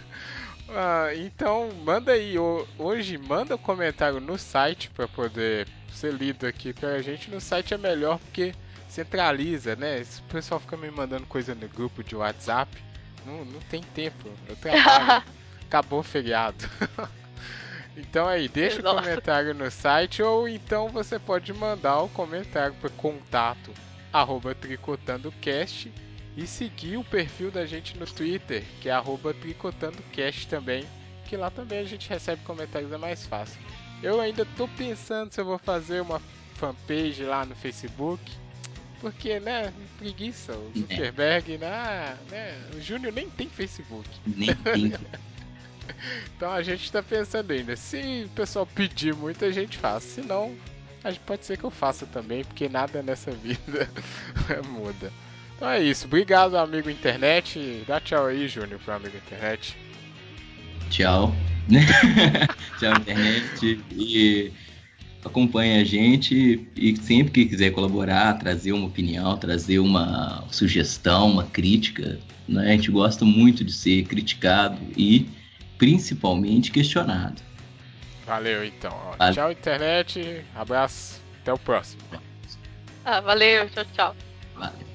Ah, então manda aí ho- hoje, manda um comentário no site para poder ser lido aqui pra gente. No site é melhor porque centraliza, né? Se o pessoal fica me mandando coisa no grupo de WhatsApp, não, não tem tempo. Eu trabalho. Acabou o feriado. então aí, deixa o comentário no site ou então você pode mandar o comentário para contato arroba tricotandocast e seguir o perfil da gente no Twitter, que é tricotandocast também, que lá também a gente recebe comentários, é mais fácil. Eu ainda tô pensando se eu vou fazer uma fanpage lá no Facebook, porque, né, preguiça, o é. Zuckerberg, né, né o Júnior nem tem Facebook. Nem tem. então a gente tá pensando ainda, se o pessoal pedir muito a gente faz, se não, pode ser que eu faça também, porque nada nessa vida muda. Então é isso. Obrigado, amigo internet. Dá tchau aí, Júnior, pro amigo internet. Tchau. tchau, internet. E acompanhe a gente e sempre que quiser colaborar, trazer uma opinião, trazer uma sugestão, uma crítica, né? a gente gosta muito de ser criticado e principalmente questionado. Valeu, então. Tchau, internet. Abraço. Até o próximo. Ah, valeu. Tchau, tchau. Valeu.